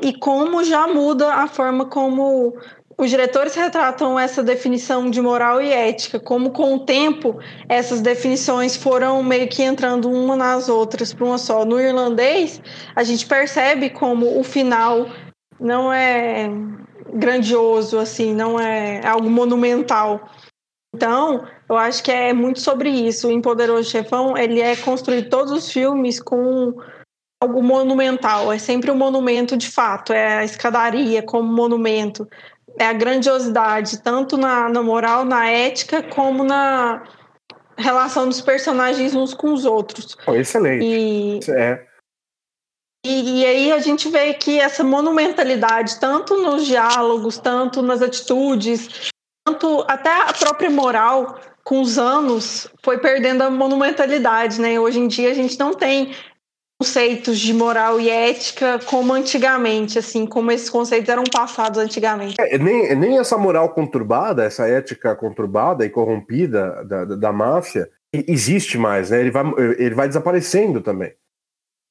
e como já muda a forma como os diretores retratam essa definição de moral e ética, como com o tempo essas definições foram meio que entrando uma nas outras para uma só. No irlandês, a gente percebe como o final não é grandioso, assim, não é algo monumental. Então, eu acho que é muito sobre isso. Em Poderoso Chefão, ele é construir todos os filmes com algo monumental. É sempre um monumento de fato. É a escadaria como monumento é a grandiosidade, tanto na, na moral, na ética, como na relação dos personagens uns com os outros. Oh, excelente. E, é. e, e, aí a gente vê que essa monumentalidade, tanto nos diálogos, tanto nas atitudes, tanto até a própria moral, com os anos, foi perdendo a monumentalidade, né? Hoje em dia a gente não tem conceitos de moral e ética como antigamente, assim, como esses conceitos eram passados antigamente. É, nem, nem essa moral conturbada, essa ética conturbada e corrompida da, da, da máfia existe mais, né? Ele vai, ele vai desaparecendo também.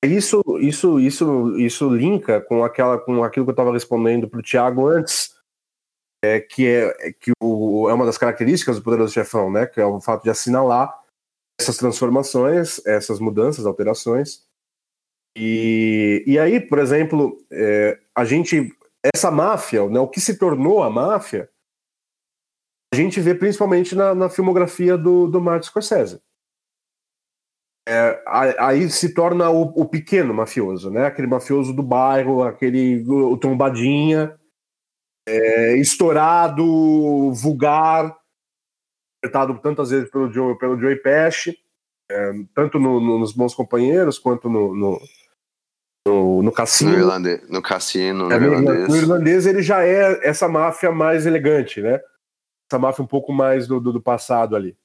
Isso, isso, isso, isso linka com aquela, com aquilo que eu estava respondendo para o Thiago antes, é, que é que o, é uma das características do Poderoso Chefão, né? Que é o fato de assinalar essas transformações, essas mudanças, alterações. E, e aí, por exemplo, é, a gente essa máfia, né, o que se tornou a máfia, a gente vê principalmente na, na filmografia do, do Martin Scorsese. É, aí se torna o, o, pequeno mafioso, né? Aquele mafioso do bairro, aquele o trombadinha, é, estourado, vulgar, interpretado tantas vezes pelo Joe, pelo Joey Pesci, é, tanto no, no, nos Bons Companheiros quanto no, no, no, no cassino. No, irlandês, no cassino, no, é, irlandês. No irlandês ele já é essa máfia mais elegante, né? Essa máfia um pouco mais do, do, do passado ali.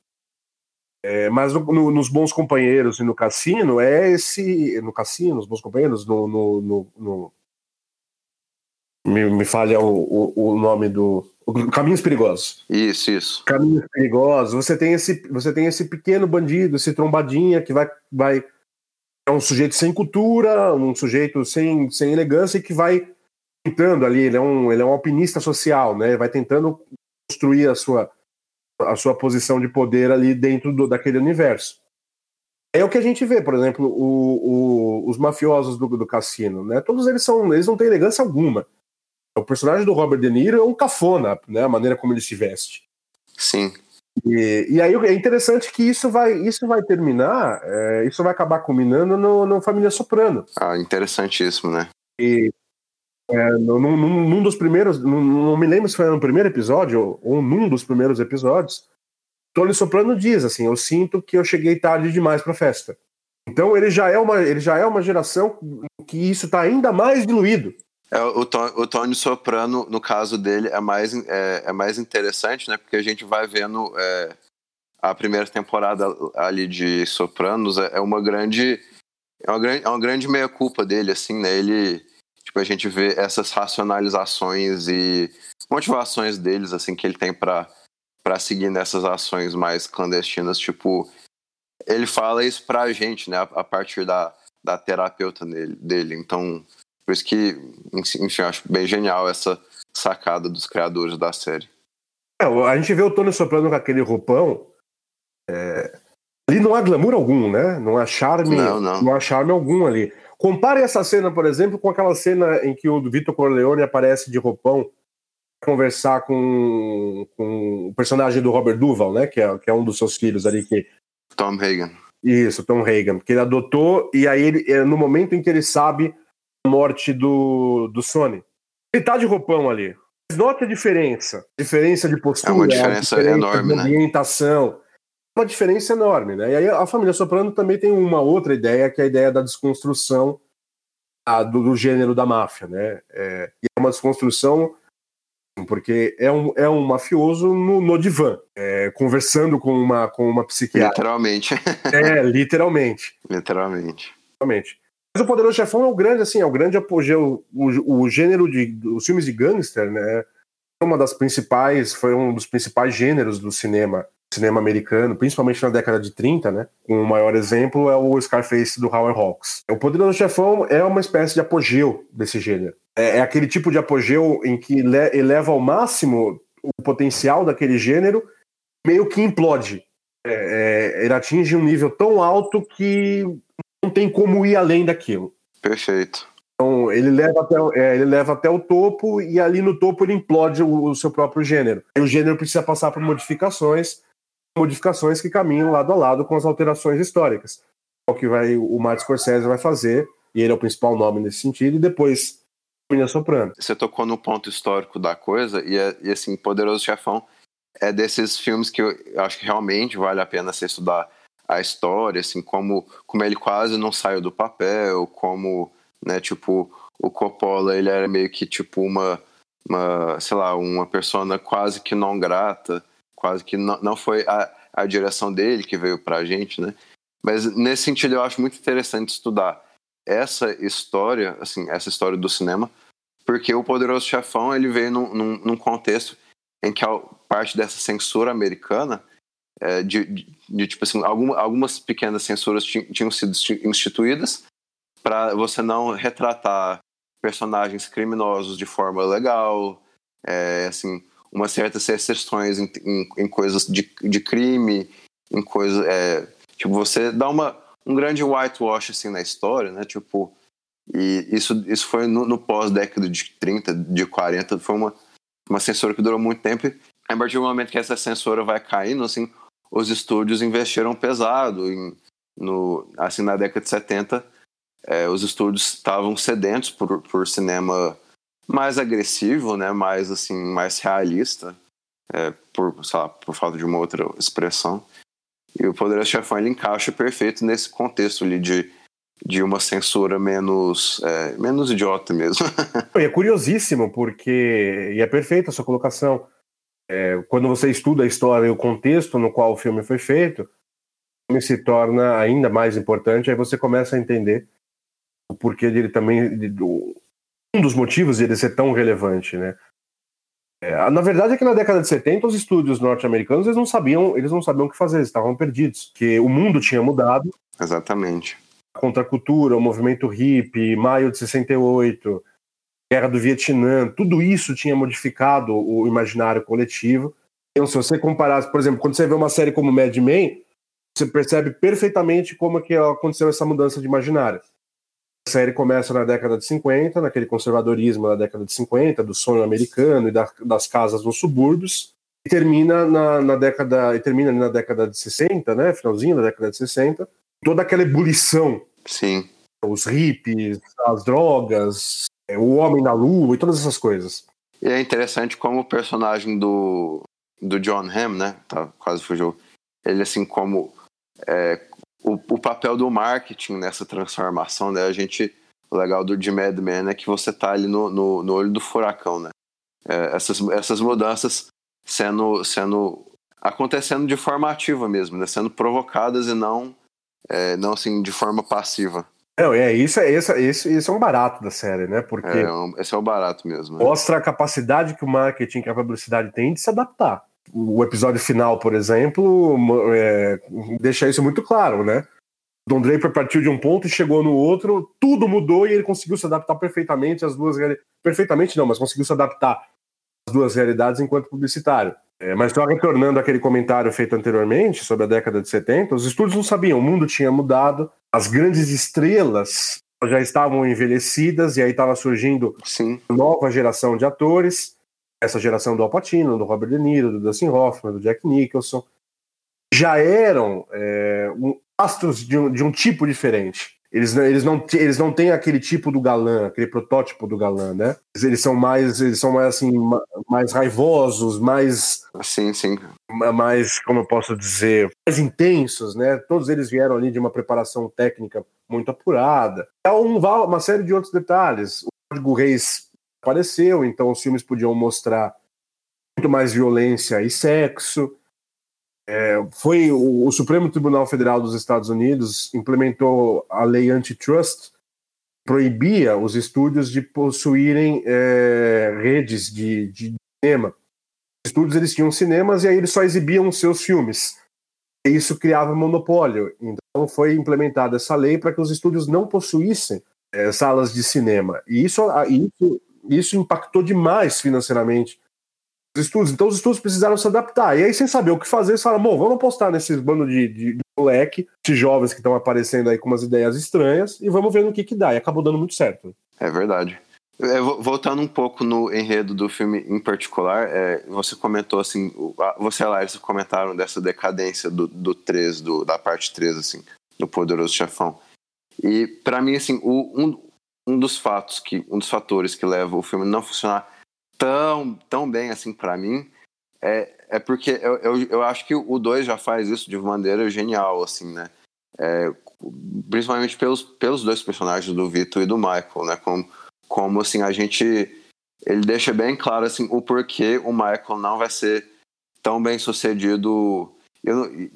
É, mas no, nos Bons Companheiros e no Cassino é esse. No Cassino, nos Bons Companheiros, no. no, no me, me falha o, o, o, nome do. Caminhos Perigosos. Isso, isso. Caminhos Perigosos. Você tem esse, você tem esse pequeno bandido, esse trombadinha que vai, vai é um sujeito sem cultura, um sujeito sem, sem elegância e que vai tentando ali, ele é um, ele é um alpinista social, né? Vai tentando construir a sua, a sua posição de poder ali dentro do, daquele universo. É o que a gente vê, por exemplo, o, o, os mafiosos do, do cassino, né? Todos eles são, eles não têm elegância alguma. O personagem do Robert De Niro é um cafona, né? A maneira como ele se veste. Sim. E, e aí é interessante que isso vai, isso vai terminar, é, isso vai acabar culminando no, no Família Soprano. Ah, interessantíssimo, né? E é, num, num, num, dos primeiros, num, não me lembro se foi no primeiro episódio ou, ou num dos primeiros episódios, Tony Soprano diz assim: Eu sinto que eu cheguei tarde demais para a festa. Então ele já é uma, ele já é uma geração que isso está ainda mais diluído. É, o, Tony, o Tony Soprano, no caso dele, é mais, é, é mais interessante, né? Porque a gente vai vendo é, a primeira temporada ali de Sopranos é, é uma grande é uma grande, é uma grande meia culpa dele, assim, né? Ele tipo a gente vê essas racionalizações e motivações deles, assim, que ele tem para para seguir nessas ações mais clandestinas, tipo ele fala isso pra gente, né? A, a partir da, da terapeuta dele, dele. Então por isso que, enfim, acho bem genial essa sacada dos criadores da série. É, a gente vê o Tony Soprano com aquele roupão. É... Ali não há glamour algum, né? Não há charme, não, não. não há charme algum ali. Compare essa cena, por exemplo, com aquela cena em que o Vitor Corleone aparece de roupão conversar com, com o personagem do Robert Duval, né? Que é, que é um dos seus filhos ali que Tom Hagen. Isso, Tom Hagen, que ele adotou e aí ele, é, no momento em que ele sabe morte do, do Sony. Ele tá de roupão ali. Mas nota a diferença. Diferença de postura. É uma diferença, diferença enorme, de ambientação. Né? Uma diferença enorme, né? E aí a família Soprano também tem uma outra ideia, que é a ideia da desconstrução a, do, do, gênero da máfia, né? É, é uma desconstrução porque é um, é um mafioso no, no divã, é, conversando com uma, com uma psiquiatra. Literalmente. É, literalmente. literalmente. Literalmente. Mas o Poderoso Chefão é o grande, assim, é o grande apogeu, o, o gênero de os filmes de gangster, né? Uma das principais, foi um dos principais gêneros do cinema, cinema americano, principalmente na década de 30, né? Um maior exemplo é o Scarface do Howard Hawks. O Poderoso Chefão é uma espécie de apogeu desse gênero. É, é aquele tipo de apogeu em que eleva ao máximo o potencial daquele gênero, meio que implode. É, é, ele atinge um nível tão alto que não tem como ir além daquilo. Perfeito. Então, ele leva até, é, ele leva até o topo e ali no topo ele implode o, o seu próprio gênero. E o gênero precisa passar por modificações, modificações que caminham lado a lado com as alterações históricas. É o que vai, o Martin Scorsese vai fazer, e ele é o principal nome nesse sentido, e depois Mina Soprano. Você tocou no ponto histórico da coisa, e, é, e assim, Poderoso Chefão é desses filmes que eu acho que realmente vale a pena se estudar a história, assim, como, como ele quase não saiu do papel, como, né, tipo, o Coppola, ele era meio que, tipo, uma, uma sei lá, uma persona quase que não grata, quase que não, não foi a, a direção dele que veio pra gente, né, mas nesse sentido eu acho muito interessante estudar essa história, assim, essa história do cinema, porque o Poderoso Chefão, ele veio num, num, num contexto em que a parte dessa censura americana é, de, de, de, tipo assim, algumas pequenas censuras tinham sido instituídas, para você não retratar personagens criminosos de forma legal, é, assim, umas certas exceções em, em, em, coisas de, de crime, em coisas. É, tipo, você dá uma, um grande whitewash assim, na história, né? Tipo, e isso, isso foi no, no pós-década de 30, de 40, foi uma, uma censura que durou muito tempo. E a partir do momento que essa censura vai caindo, assim, os estúdios investiram pesado. Em, no, assim, na década de 70, é, os estúdios estavam sedentos por, por cinema mais agressivo, né? Mais, assim, mais realista, é, por, lá, por falta de uma outra expressão. E o Poderoso Chefão, ele encaixa perfeito nesse contexto ali de de uma censura menos, é, menos idiota mesmo. e é curiosíssimo, porque. E é perfeita a sua colocação. É, quando você estuda a história e o contexto no qual o filme foi feito, o filme se torna ainda mais importante, aí você começa a entender o porquê dele também. De, do, um dos motivos de ele ser tão relevante, né? É, na verdade é que na década de 70 os estúdios norte-americanos eles não sabiam eles não sabiam o que fazer, eles estavam perdidos, que o mundo tinha mudado. Exatamente contra a cultura, o movimento hippie, maio de 68, guerra do Vietnã, tudo isso tinha modificado o imaginário coletivo. Então, se você comparasse, por exemplo, quando você vê uma série como Mad Men, você percebe perfeitamente como é que aconteceu essa mudança de imaginário. A série começa na década de 50, naquele conservadorismo da década de 50, do sonho americano e da, das casas nos subúrbios, e termina na, na década e termina na década de 60, né, finalzinho da década de 60, toda aquela ebulição. Sim. Os hippies, as drogas, o homem na lua e todas essas coisas. E é interessante como o personagem do, do John Hamm, né? Tá, quase fugiu. Ele, assim, como é, o, o papel do marketing nessa transformação, né? A gente. O legal do de Mad Men é que você tá ali no, no, no olho do furacão, né? É, essas, essas mudanças sendo, sendo acontecendo de forma ativa mesmo, né? Sendo provocadas e não é, não assim de forma passiva. Não, é, isso é, esse, esse, esse é um barato da série, né? Porque é, um, esse é o barato mesmo. Né? Mostra a capacidade que o marketing, que a publicidade tem de se adaptar. O episódio final, por exemplo, é, deixa isso muito claro, né? Don Draper partiu de um ponto e chegou no outro, tudo mudou e ele conseguiu se adaptar perfeitamente às duas perfeitamente não, mas conseguiu se adaptar às duas realidades enquanto publicitário. É, mas só retornando àquele comentário feito anteriormente sobre a década de 70, os estúdios não sabiam, o mundo tinha mudado, as grandes estrelas já estavam envelhecidas e aí estava surgindo Sim. nova geração de atores, essa geração do Al Pacino, do Robert De Niro, do Dustin Hoffman, do Jack Nicholson, já eram é, um, astros de um, de um tipo diferente. Eles, eles, não, eles não têm aquele tipo do galã, aquele protótipo do galã, né? Eles são mais, eles são mais assim, mais raivosos, mais. Sim, sim. Mais, como eu posso dizer, mais intensos, né? Todos eles vieram ali de uma preparação técnica muito apurada. Há um, uma série de outros detalhes. O Código Reis apareceu, então os filmes podiam mostrar muito mais violência e sexo. É, foi o, o, Supremo Tribunal Federal dos Estados Unidos implementou a lei antitrust, proibia os estúdios de possuírem é, redes de, de cinema. Os estúdios eles tinham cinemas e aí eles só exibiam seus filmes. E isso criava monopólio. Então foi implementada essa lei para que os estúdios não possuíssem é, salas de cinema. E isso, isso, isso impactou demais financeiramente estudos. Então os estudos precisaram se adaptar. E aí, sem saber o que fazer, eles falaram: bom, vamos apostar nesses bando de, de, de moleque, de jovens que estão aparecendo aí com umas ideias estranhas, e vamos ver no que que dá. E acabou dando muito certo. É verdade. É, voltando um pouco no enredo do filme em particular, é, você comentou assim, você e a Larissa comentaram dessa decadência do, do 3, do, da parte 3, assim, do Poderoso Chefão. E para mim, assim, o, um, um dos fatos que, um dos fatores que leva o filme a não funcionar tão, tão bem assim para mim é, é porque eu, eu, eu acho que o 2 já faz isso de maneira genial, assim, né? É, principalmente pelos, pelos dois personagens do Vitor e do Michael, né? Como, como assim, a gente. Ele deixa bem claro assim, o porquê o Michael não vai ser tão bem sucedido.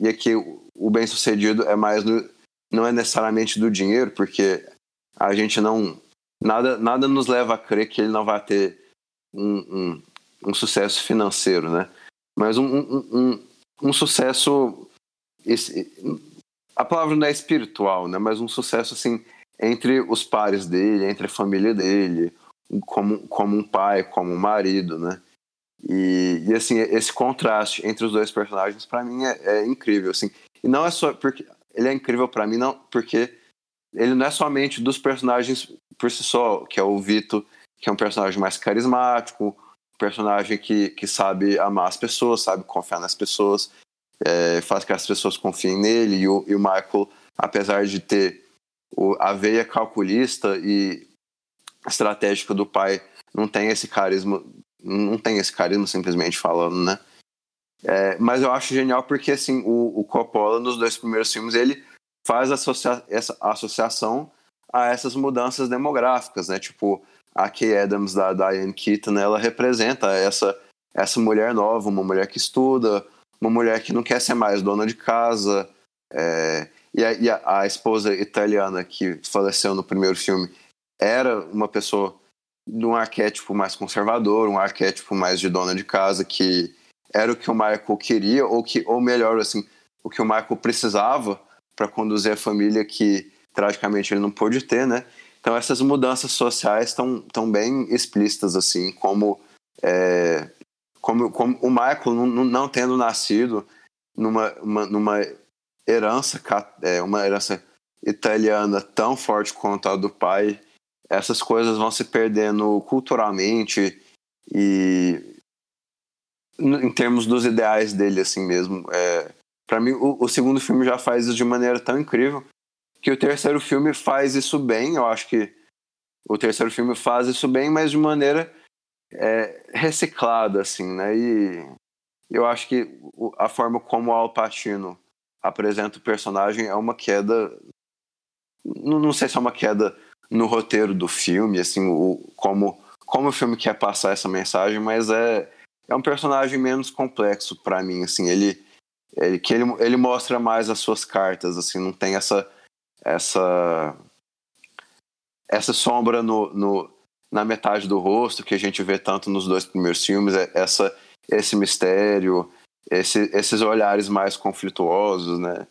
E aqui o bem sucedido é mais no, não é necessariamente do dinheiro, porque a gente não. Nada, nada nos leva a crer que ele não vai ter um, um, um sucesso financeiro, né? Mas um, um, um, sucesso. Esse, a palavra não é espiritual, né? Mas um sucesso assim entre os pares dele, entre a família dele, como, como um pai, como um marido, né? E, e assim, esse contraste entre os dois personagens, para mim, é, é, incrível, assim. E não é só porque... Ele é incrível para mim, não porque ele não é somente dos personagens por si só, que é o Vito, que é um personagem mais carismático, um personagem que, que sabe amar as pessoas, sabe confiar nas pessoas, é, faz que as pessoas confiem nele, e o, e o Michael, apesar de ter o, a veia calculista e estratégica do pai, não tem esse carisma, não tem esse carisma simplesmente falando, né? É, mas eu acho genial porque assim o, o Coppola nos dois primeiros filmes ele faz associa essa associação a essas mudanças demográficas, né? Tipo a Kay Adams da Diane Keaton, ela representa essa essa mulher nova, uma mulher que estuda, uma mulher que não quer ser mais dona de casa, é, e, a, e a, a, esposa italiana que faleceu no primeiro filme era uma pessoa de um arquétipo mais conservador, um arquétipo mais de dona de casa, que era o que o Michael queria, ou, que, ou melhor, assim, o que o Michael precisava para conduzir a família que tragicamente ele não pôde ter, né? Então essas mudanças sociais estão tão bem explícitas, assim, como, é, como, como o Michael não, não tendo nascido numa, uma, numa herança, é, uma herança italiana tão forte quanto a do pai, essas coisas vão se perdendo culturalmente e em termos dos ideais dele, assim mesmo. É, para mim, o, o, segundo filme já faz isso de maneira tão incrível que o terceiro filme faz isso bem. Eu acho que o terceiro filme faz isso bem, mas de maneira é, reciclada, assim, né? E eu acho que a forma como Al Pacino apresenta o personagem é uma queda. Não, não sei se é uma queda no roteiro do filme, assim, o, como, como o filme quer passar essa mensagem, mas é, é um personagem menos complexo para mim, assim, ele, ele que ele, ele mostra mais as suas cartas, assim, não tem essa essa essa sombra no, no na metade do rosto que a gente vê tanto nos dois primeiros filmes, é essa esse mistério, esse, esses olhares mais conflituosos, né?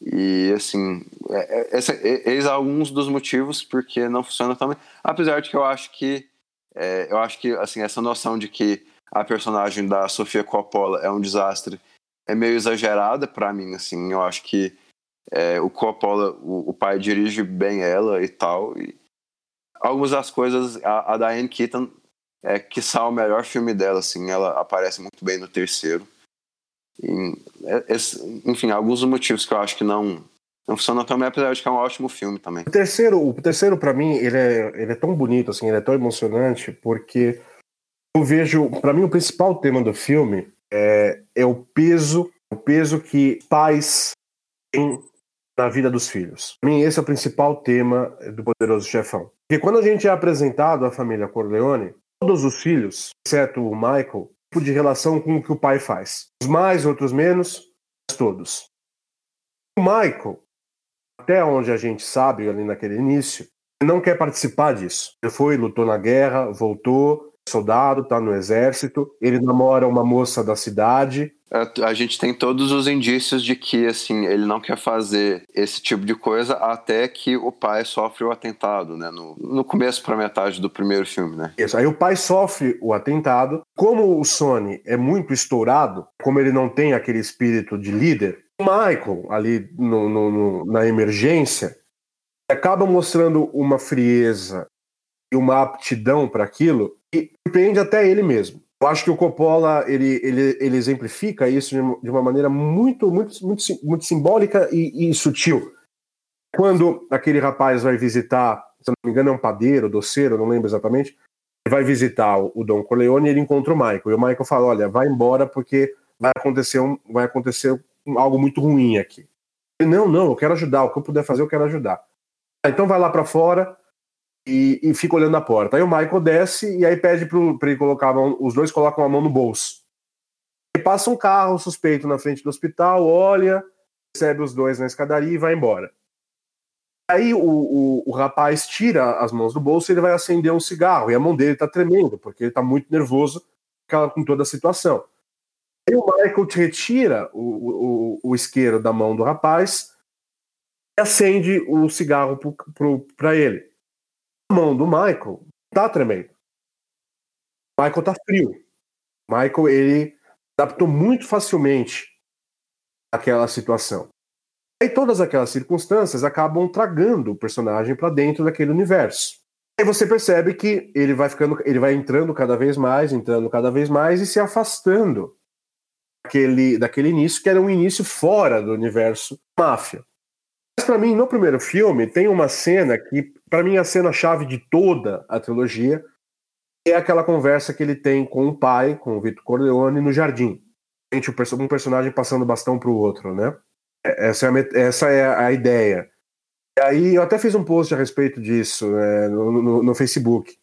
E assim, é, é, eis alguns dos motivos porque não funciona também. Apesar de que eu acho que é, eu acho que assim essa noção de que a personagem da Sofia Coppola é um desastre é meio exagerada para mim. Assim, eu acho que é, o Coppola, o, o, pai dirige bem ela e tal. E algumas das coisas a, a Diane Keaton é que o melhor filme dela, assim, ela aparece muito bem no terceiro. E, é, enfim, alguns motivos que eu acho que não não funciona também, apesar de que é um ótimo filme também. O terceiro, o terceiro para mim, ele é, ele é tão bonito, assim, ele é tão emocionante, porque eu vejo, para mim, o principal tema do filme é, é o peso, o peso que pais têm na vida dos filhos. Para mim, esse é o principal tema do Poderoso Chefão. Porque quando a gente é apresentado à família Corleone, todos os filhos, exceto o Michael, tipo de relação com o que o pai faz. Os mais, outros menos, mas todos. O Michael, até onde a gente sabe ali naquele início, não quer participar disso. Ele foi, lutou na guerra, voltou, soldado, está no exército, ele namora uma moça da cidade. A, a, gente tem todos os indícios de que assim ele não quer fazer esse tipo de coisa até que o pai sofre o atentado, né? No, no começo para metade do primeiro filme, né? Isso. Aí o pai sofre o atentado. Como o Sony é muito estourado, como ele não tem aquele espírito de líder, o Michael ali no, no, no, na emergência acaba mostrando uma frieza e uma aptidão para aquilo e surpreende até ele mesmo. Eu acho que o Coppola ele, ele, ele exemplifica isso de uma maneira muito, muito, muito, muito simbólica e, e sutil. Quando aquele rapaz vai visitar, se não me engano, é um padeiro, doceiro, não lembro exatamente, vai visitar o Dom Corleone e ele encontra o Michael. E o Michael fala: Olha, vai embora porque vai acontecer, um, vai acontecer algo muito ruim aqui. Ele, não, não, eu quero ajudar, o que eu puder fazer, eu quero ajudar. Então vai lá para fora, e, e, fica olhando na porta. Aí o Michael desce e aí pede para ele colocar a mão, os dois colocam a mão no bolso. E passa um carro suspeito na frente do hospital, olha, recebe os dois na escadaria e vai embora. Aí o, o, o rapaz tira as mãos do bolso e ele vai acender um cigarro, e a mão dele está tremendo, porque ele está muito nervoso com toda a situação. Aí o Michael retira o, o, o isqueiro da mão do rapaz e acende o cigarro para ele. A mão do Michael tá tremendo. Michael tá frio. Michael, ele adaptou muito facilmente àquela situação. E todas aquelas circunstâncias acabam tragando o personagem para dentro daquele universo. Aí você percebe que ele vai ficando, ele vai entrando cada vez mais, entrando cada vez mais e se afastando daquele, daquele início que era um início fora do universo máfia. Mas para mim, no primeiro filme, tem uma cena que, para mim, é a cena chave de toda a trilogia é aquela conversa que ele tem com o pai, com o Vitor Corleone, no jardim. Um personagem passando bastão para o outro, né? É, essa é, a, essa é a ideia. E aí eu até fiz um post a respeito disso né, no, no, no, Facebook.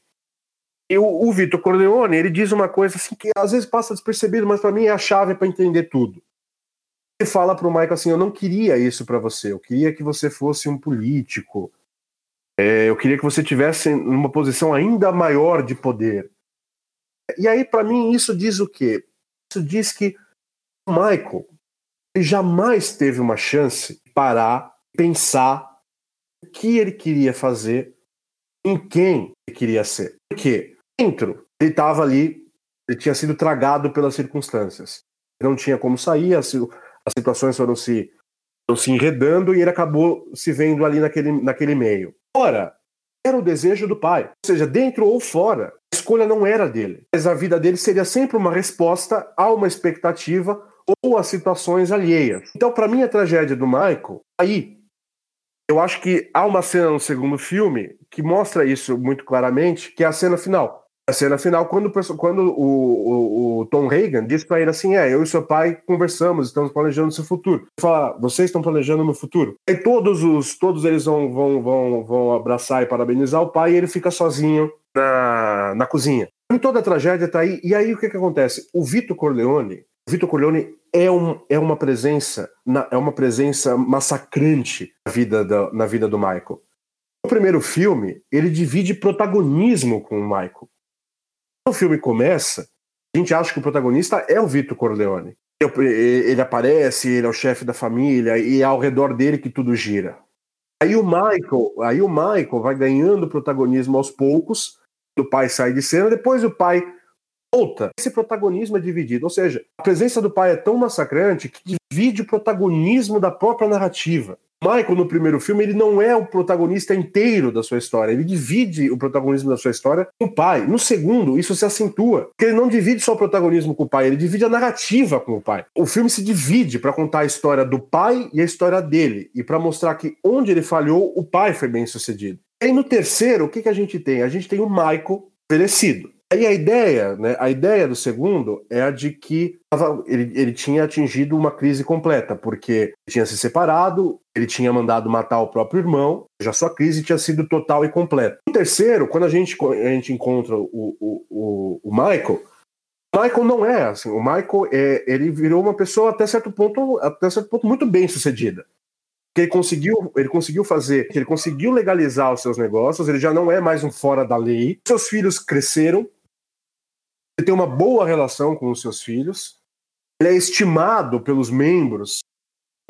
E o, o Vitor Corleone, ele diz uma coisa assim que às vezes passa despercebido, mas para mim é a chave para entender tudo. Fala para o Michael assim: Eu não queria isso para você, eu queria que você fosse um político, é, eu queria que você tivesse numa posição ainda maior de poder. E aí, para mim, isso diz o quê? Isso diz que o Michael jamais teve uma chance de parar, pensar o que ele queria fazer, em quem ele queria ser. Porque dentro, ele estava ali, ele tinha sido tragado pelas circunstâncias. Não tinha como sair, as, situações foram se, foram se enredando e ele acabou se vendo ali naquele, naquele meio. Ora, era o desejo do pai. Ou seja, dentro ou fora, a escolha não era dele. Mas a vida dele seria sempre uma resposta a uma expectativa ou a situações alheias. Então, para mim, a tragédia do Michael, aí, eu acho que há uma cena no segundo filme que mostra isso muito claramente, que é a cena final. A cena final, quando, quando o, o, o Tom Reagan diz para ele assim: É, eu e seu pai conversamos, estamos planejando seu futuro. Ele fala, vocês estão planejando meu futuro. E todos os todos eles vão, vão, vão, vão abraçar e parabenizar o pai, e ele fica sozinho na, na cozinha. E toda a tragédia tá aí. E aí o que, que acontece? O Vitor Corleone, Vitor Corleone é, um, é uma presença na, é uma presença massacrante na vida, da, na vida do Michael. No primeiro filme, ele divide protagonismo com o Michael. O filme começa, a gente acha que o protagonista é o Vitor Corleone. Ele aparece, ele é o chefe da família e é ao redor dele que tudo gira. Aí o Michael, aí o Michael vai ganhando protagonismo aos poucos. O pai sai de cena, depois o pai volta. Esse protagonismo é dividido, ou seja, a presença do pai é tão massacrante que divide o protagonismo da própria narrativa. Michael, no primeiro filme, ele não é o protagonista inteiro da sua história, ele divide o protagonismo da sua história com o pai. No segundo, isso se acentua, porque ele não divide só o protagonismo com o pai, ele divide a narrativa com o pai. O filme se divide para contar a história do pai e a história dele, e para mostrar que onde ele falhou, o pai foi bem sucedido. E no terceiro, o que, que a gente tem? A gente tem o Michael envelhecido. Aí a ideia, né, a ideia do segundo é a de que ele, ele tinha atingido uma crise completa, porque tinha se separado, ele tinha mandado matar o próprio irmão, já sua crise tinha sido total e completa. O terceiro, quando a gente, a gente encontra o, o, o, o Michael, Michael não é assim. O Michael é, ele virou uma pessoa até certo ponto, até certo ponto muito bem sucedida que ele conseguiu, ele conseguiu fazer, ele conseguiu legalizar os seus negócios, ele já não é mais um fora da lei. Seus filhos cresceram, ele tem uma boa relação com os seus filhos, ele é estimado pelos membros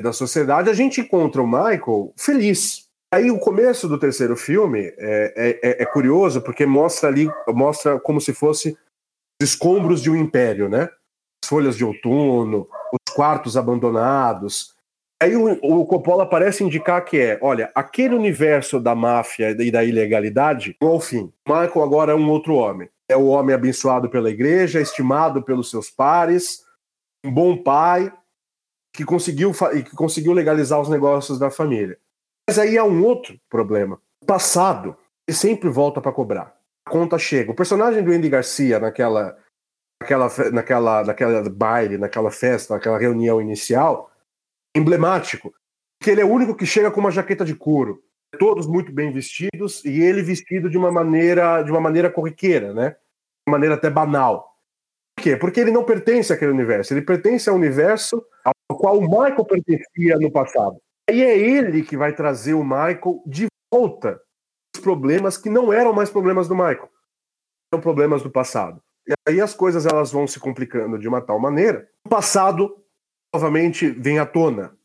da sociedade. A gente encontra o Michael feliz. Aí o começo do terceiro filme é, é, é, é curioso porque mostra ali, mostra como se fosse os escombros de um império, né? As folhas de outono, os quartos abandonados. Aí o, o Coppola parece indicar que é, olha, aquele universo da máfia e da ilegalidade, ao fim. Michael agora é um outro homem é o homem abençoado pela igreja, estimado pelos seus pares, um bom pai, que conseguiu, que conseguiu legalizar os negócios da família. Mas aí há um outro problema. O passado ele sempre volta para cobrar. A conta chega. O personagem do Andy Garcia naquela, naquela, naquela, naquela baile, naquela festa, naquela reunião inicial, emblemático, que ele é o único que chega com uma jaqueta de couro, todos muito bem vestidos e ele vestido de uma maneira de uma maneira corriqueira, né? Maneira até banal. Por quê? Porque ele não pertence àquele universo, ele pertence ao universo ao qual o Michael pertencia no passado. E é ele que vai trazer o Michael de volta os problemas que não eram mais problemas do Michael, eram problemas do passado. E aí as coisas elas vão se complicando de uma tal maneira. O passado novamente vem à tona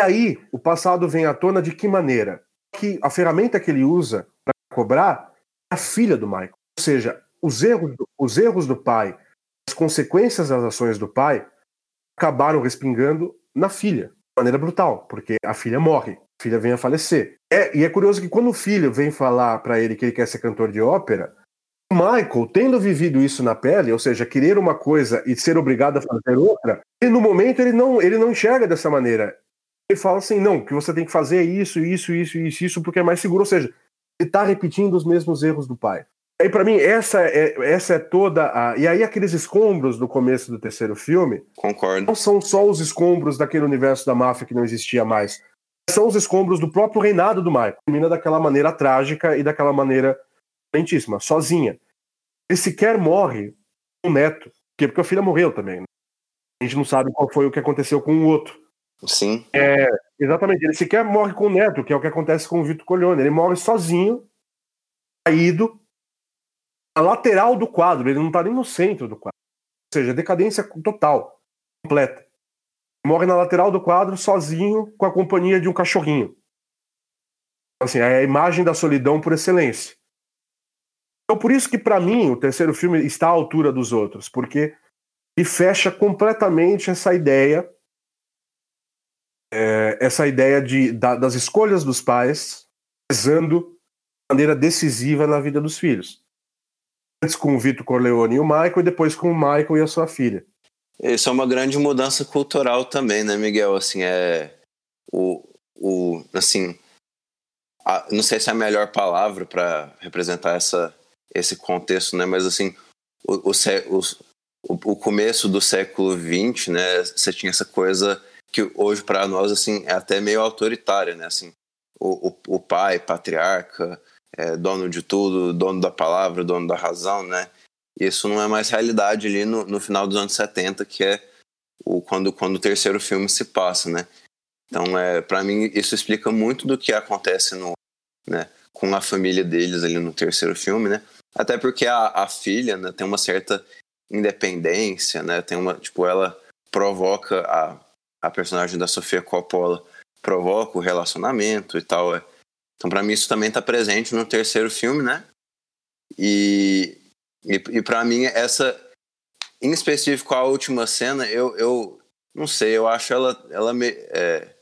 E aí, o passado vem à tona de que maneira? Que a ferramenta que ele usa para cobrar é a filha do Michael. Ou seja, os erros, os erros do pai, as consequências das ações do pai, acabaram respingando na filha, de maneira brutal, porque a filha morre, a filha vem a falecer. É, e é curioso que quando o filho vem falar para ele que ele quer ser cantor de ópera, Michael, tendo vivido isso na pele, ou seja, querer uma coisa e ser obrigado a fazer outra, e no momento ele não, ele não enxerga dessa maneira. Ele fala assim, não, que você tem que fazer isso, isso, isso, isso, isso, porque é mais seguro. Ou seja, ele está repetindo os mesmos erros do pai. E para mim, essa é, essa é toda a. E aí, aqueles escombros do começo do terceiro filme. Concordo. Não são só os escombros daquele universo da máfia que não existia mais. São os escombros do próprio reinado do Michael. Termina daquela maneira trágica e daquela maneira lentíssima, sozinha. Ele sequer morre com o neto. Porque a filha morreu também. Né? A gente não sabe qual foi o que aconteceu com o outro. Sim. É, exatamente. Ele sequer morre com o neto, que é o que acontece com o Vitor Corleone. Ele morre sozinho, caído, na lateral do quadro. Ele não está nem no centro do quadro. Ou seja, decadência total, completa. Morre na lateral do quadro, sozinho, com a companhia de um cachorrinho. Assim, é a imagem da solidão por excelência. Então, por isso que, para mim, o terceiro filme está à altura dos outros, porque ele fecha completamente essa ideia é, essa ideia de, da, das escolhas dos pais pesando de maneira decisiva na vida dos filhos. Antes com o Vitor Corleone e o Michael, e depois com o Michael e a sua filha. Isso é uma grande mudança cultural também, né, Miguel? Assim, é. O. o assim. A, não sei se é a melhor palavra para representar essa, esse contexto, né? Mas, assim, o, o, o, o começo do século XX, né? Você tinha essa coisa que hoje para nós assim é até meio autoritária, né? Assim, o, o, o pai, patriarca, é, dono de tudo, dono da palavra, dono da razão, né? Isso não é mais realidade ali no, no final dos anos 70, que é o, quando, quando o terceiro filme se passa, né? Então, é, para mim, isso explica muito do que acontece no, né, com a família deles ali no terceiro filme, né? Até porque a, a filha né, tem uma certa independência, né? Tem uma, tipo, ela provoca a, a personagem da Sofia Coppola provoca o relacionamento e tal. É. Então, para mim, isso também está presente no terceiro filme, né? E, e, e para mim, essa, em específico, a última cena, eu, eu não sei, eu acho ela, ela me, é,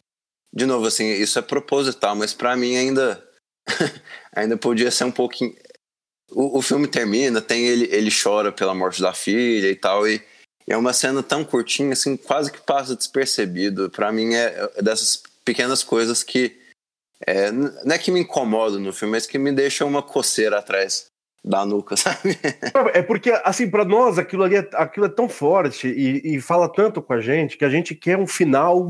de novo, assim, isso é proposital, mas para mim ainda, ainda podia ser um pouquinho. O, o filme termina, tem ele, ele chora pela morte da filha e tal, e é uma cena tão curtinha, assim, quase que passa despercebido. Para mim é, é dessas pequenas coisas que é, não é que me incomodam no filme, mas que me deixam uma coceira atrás da nuca, sabe? É porque, assim, para nós aquilo ali é, aquilo é tão forte e, e, fala tanto com a gente que a gente quer um final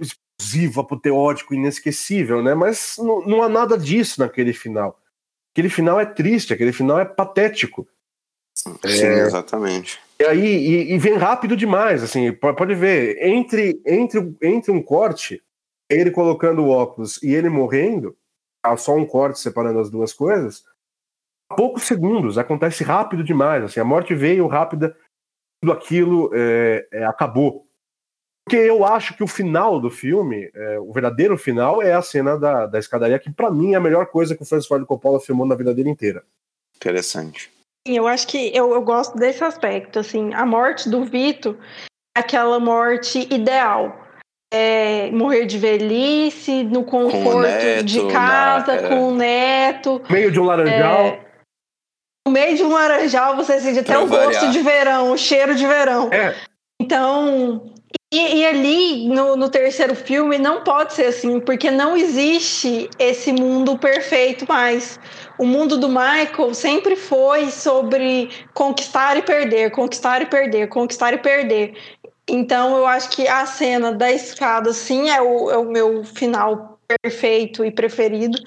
explosivo, apoteótico, inesquecível, né? Mas não, não há nada disso naquele final. Aquele final é triste, aquele final é patético. Sim, é... exatamente. E aí e, e, vem rápido demais, assim, pode ver, entre, entre, entre um corte, ele colocando o óculos e ele morrendo, só um corte separando as duas coisas, poucos segundos, acontece rápido demais, assim, a morte veio rápida, tudo aquilo é, é, acabou. Porque eu acho que o final do filme, é, o verdadeiro final, é a cena da, da escadaria, que para mim é a melhor coisa que o Francis Ford Coppola filmou na vida dele inteira. Interessante. Eu acho que eu, eu gosto desse aspecto, assim, a morte do Vito é aquela morte ideal. É morrer de velhice, no conforto neto, de casa, na, com o neto. Meio de um laranjal. É, no meio de um laranjal você sente até o gosto de verão, o cheiro de verão. É. Então, e, e, ali no, no, terceiro filme não pode ser assim, porque não existe esse mundo perfeito mais o mundo do Michael sempre foi sobre conquistar e perder, conquistar e perder, conquistar e perder. Então eu acho que a cena da escada, sim, é o, é o meu final perfeito e preferido.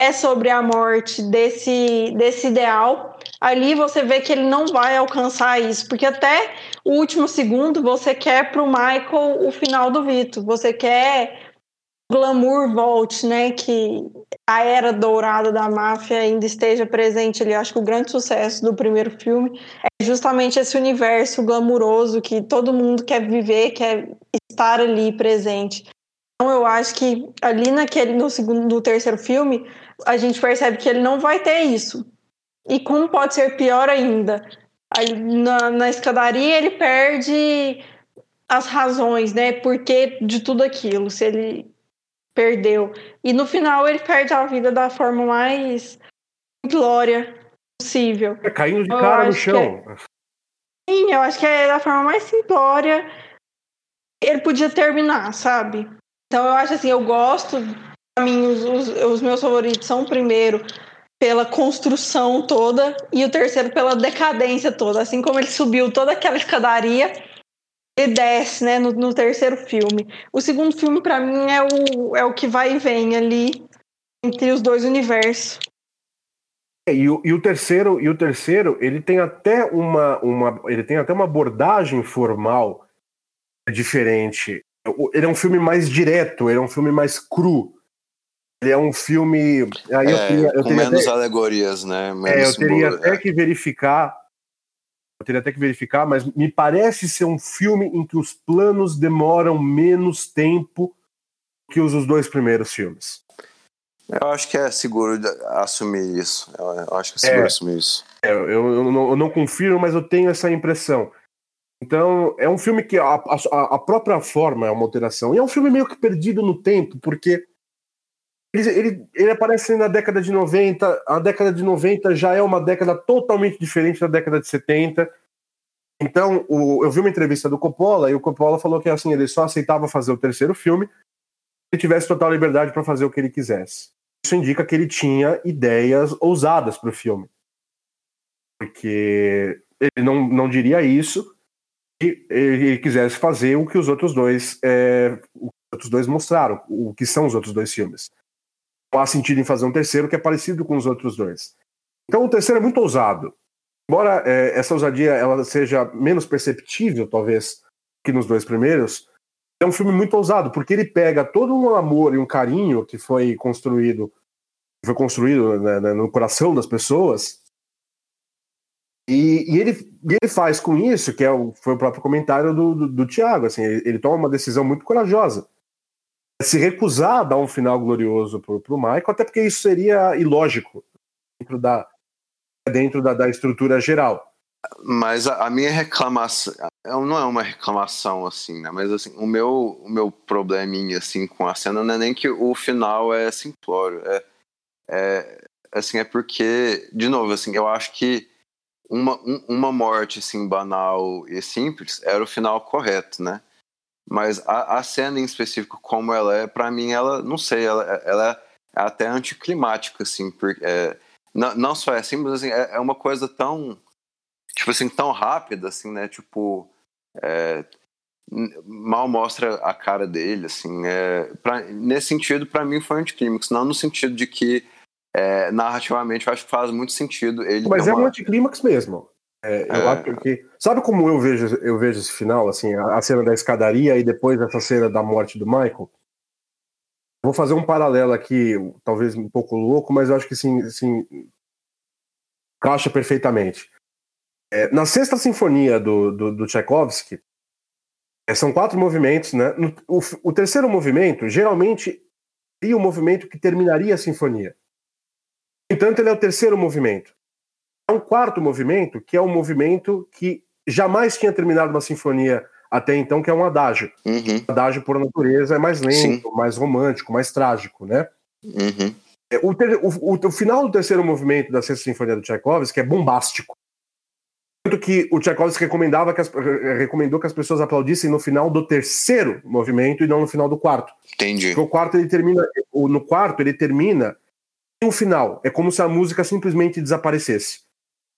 É sobre a morte desse, desse ideal. Ali você vê que ele não vai alcançar isso, porque até o último segundo você quer para o Michael o final do Vito. Você quer glamour volte, né? Que a era dourada da máfia ainda esteja presente ali. Acho que o grande sucesso do primeiro filme é justamente esse universo glamuroso que todo mundo quer viver, quer estar ali presente. Então eu acho que ali naquele no segundo, no terceiro filme, a gente percebe que ele não vai ter isso. E como pode ser pior ainda? Aí, na, na escadaria ele perde as razões, né? Porque de tudo aquilo, se ele perdeu. E no final ele perde a vida da forma mais glória possível. É, caindo de cara no chão. É... Sim, eu acho que é da forma mais simplória. Ele podia terminar, sabe? Então eu acho assim, eu gosto. Pra mim, os, os, os meus favoritos são o primeiro pela construção toda e o terceiro pela decadência toda. Assim como ele subiu toda aquela escadaria, ele desce, né, no, no terceiro filme. O segundo filme, para mim, é o, é o que vai e vem ali entre os dois universos. É, e, o, e o terceiro, e o terceiro, ele tem até uma, uma, ele tem até uma abordagem formal diferente. Ele é um filme mais direto, ele é um filme mais cru. Ele é um filme. Aí é, eu teria, eu com menos até, alegorias, né? Menos é, eu teria até é. que verificar. Eu teria até que verificar, mas me parece ser um filme em que os planos demoram menos tempo que os, os dois primeiros filmes. Eu acho que é seguro assumir isso. Eu acho que é seguro é, assumir isso. É, eu, eu, não, eu, não, confirmo, mas eu tenho essa impressão. Então, é um filme que a, a, a, própria forma é uma alteração. E é um filme meio que perdido no tempo, porque ele, ele, ele aparece na década de 90. A década de 90 já é uma década totalmente diferente da década de 70. Então, o, eu vi uma entrevista do Coppola e o Coppola falou que assim, ele só aceitava fazer o terceiro filme se tivesse total liberdade para fazer o que ele quisesse isso indica que ele tinha ideias ousadas para o filme. Porque ele não, não diria isso se ele quisesse fazer o que os outros dois é, os outros dois mostraram, o que são os outros dois filmes. Há sentido em fazer um terceiro que é parecido com os outros dois. Então o terceiro é muito ousado. Embora é, essa ousadia ela seja menos perceptível, talvez, que nos dois primeiros, é um filme muito ousado, porque ele pega todo um amor e um carinho que foi construído foi construído né, né, no coração das pessoas e, e, ele, e ele faz com isso, que é o, foi o próprio comentário do, do, do Tiago, assim, ele, ele, toma uma decisão muito corajosa. Se recusar a dar um final glorioso pro, pro Michael, até porque isso seria ilógico dentro da, dentro da, da estrutura geral. Mas a, a, minha reclamação não é uma reclamação assim, né? Mas assim, o meu o meu probleminha assim com a cena não é nem que o final é simplório, é, é assim é porque de novo assim eu acho que uma, um, uma morte assim banal e simples era o final correto, né? Mas a, a cena em específico como ela é, para mim ela não sei, ela, ela é até anticlimática assim, porque é, não, não só é simples, assim, é, é uma coisa tão tipo assim, tão rápida, assim, né? Tipo, é, mal mostra a cara dele, assim. É, pra, nesse sentido, para mim foi um anticlímax, não no sentido de que é, narrativamente eu acho que faz muito sentido ele. Mas é uma... um anticlímax mesmo. É, eu é. acho que. Sabe como eu vejo, eu vejo esse final, assim, a, a cena da escadaria e depois essa cena da morte do Michael? Vou fazer um paralelo aqui, talvez um pouco louco, mas eu acho que sim, sim caixa perfeitamente. É, na sexta sinfonia do, do, do Tchaikovsky, é, são quatro movimentos, né? O, o, terceiro movimento, geralmente, seria o movimento que terminaria a sinfonia. No entanto, ele é o terceiro movimento. Um quarto movimento, que é o um movimento que jamais tinha terminado uma sinfonia até então, que é um adágio. Uhum. O adágio, por natureza, é mais lento, Sim. mais romântico, mais trágico, né? Uhum. É, o, ter, o, o, final do terceiro movimento da Sexta Sinfonia do Tchaikovsky é bombástico. Tanto que o Tchaikovsky recomendava que as, recomendou que as pessoas aplaudissem no final do terceiro movimento e não no final do quarto. Entendi. Porque o quarto ele termina. No quarto ele termina em um final. É como se a música simplesmente desaparecesse.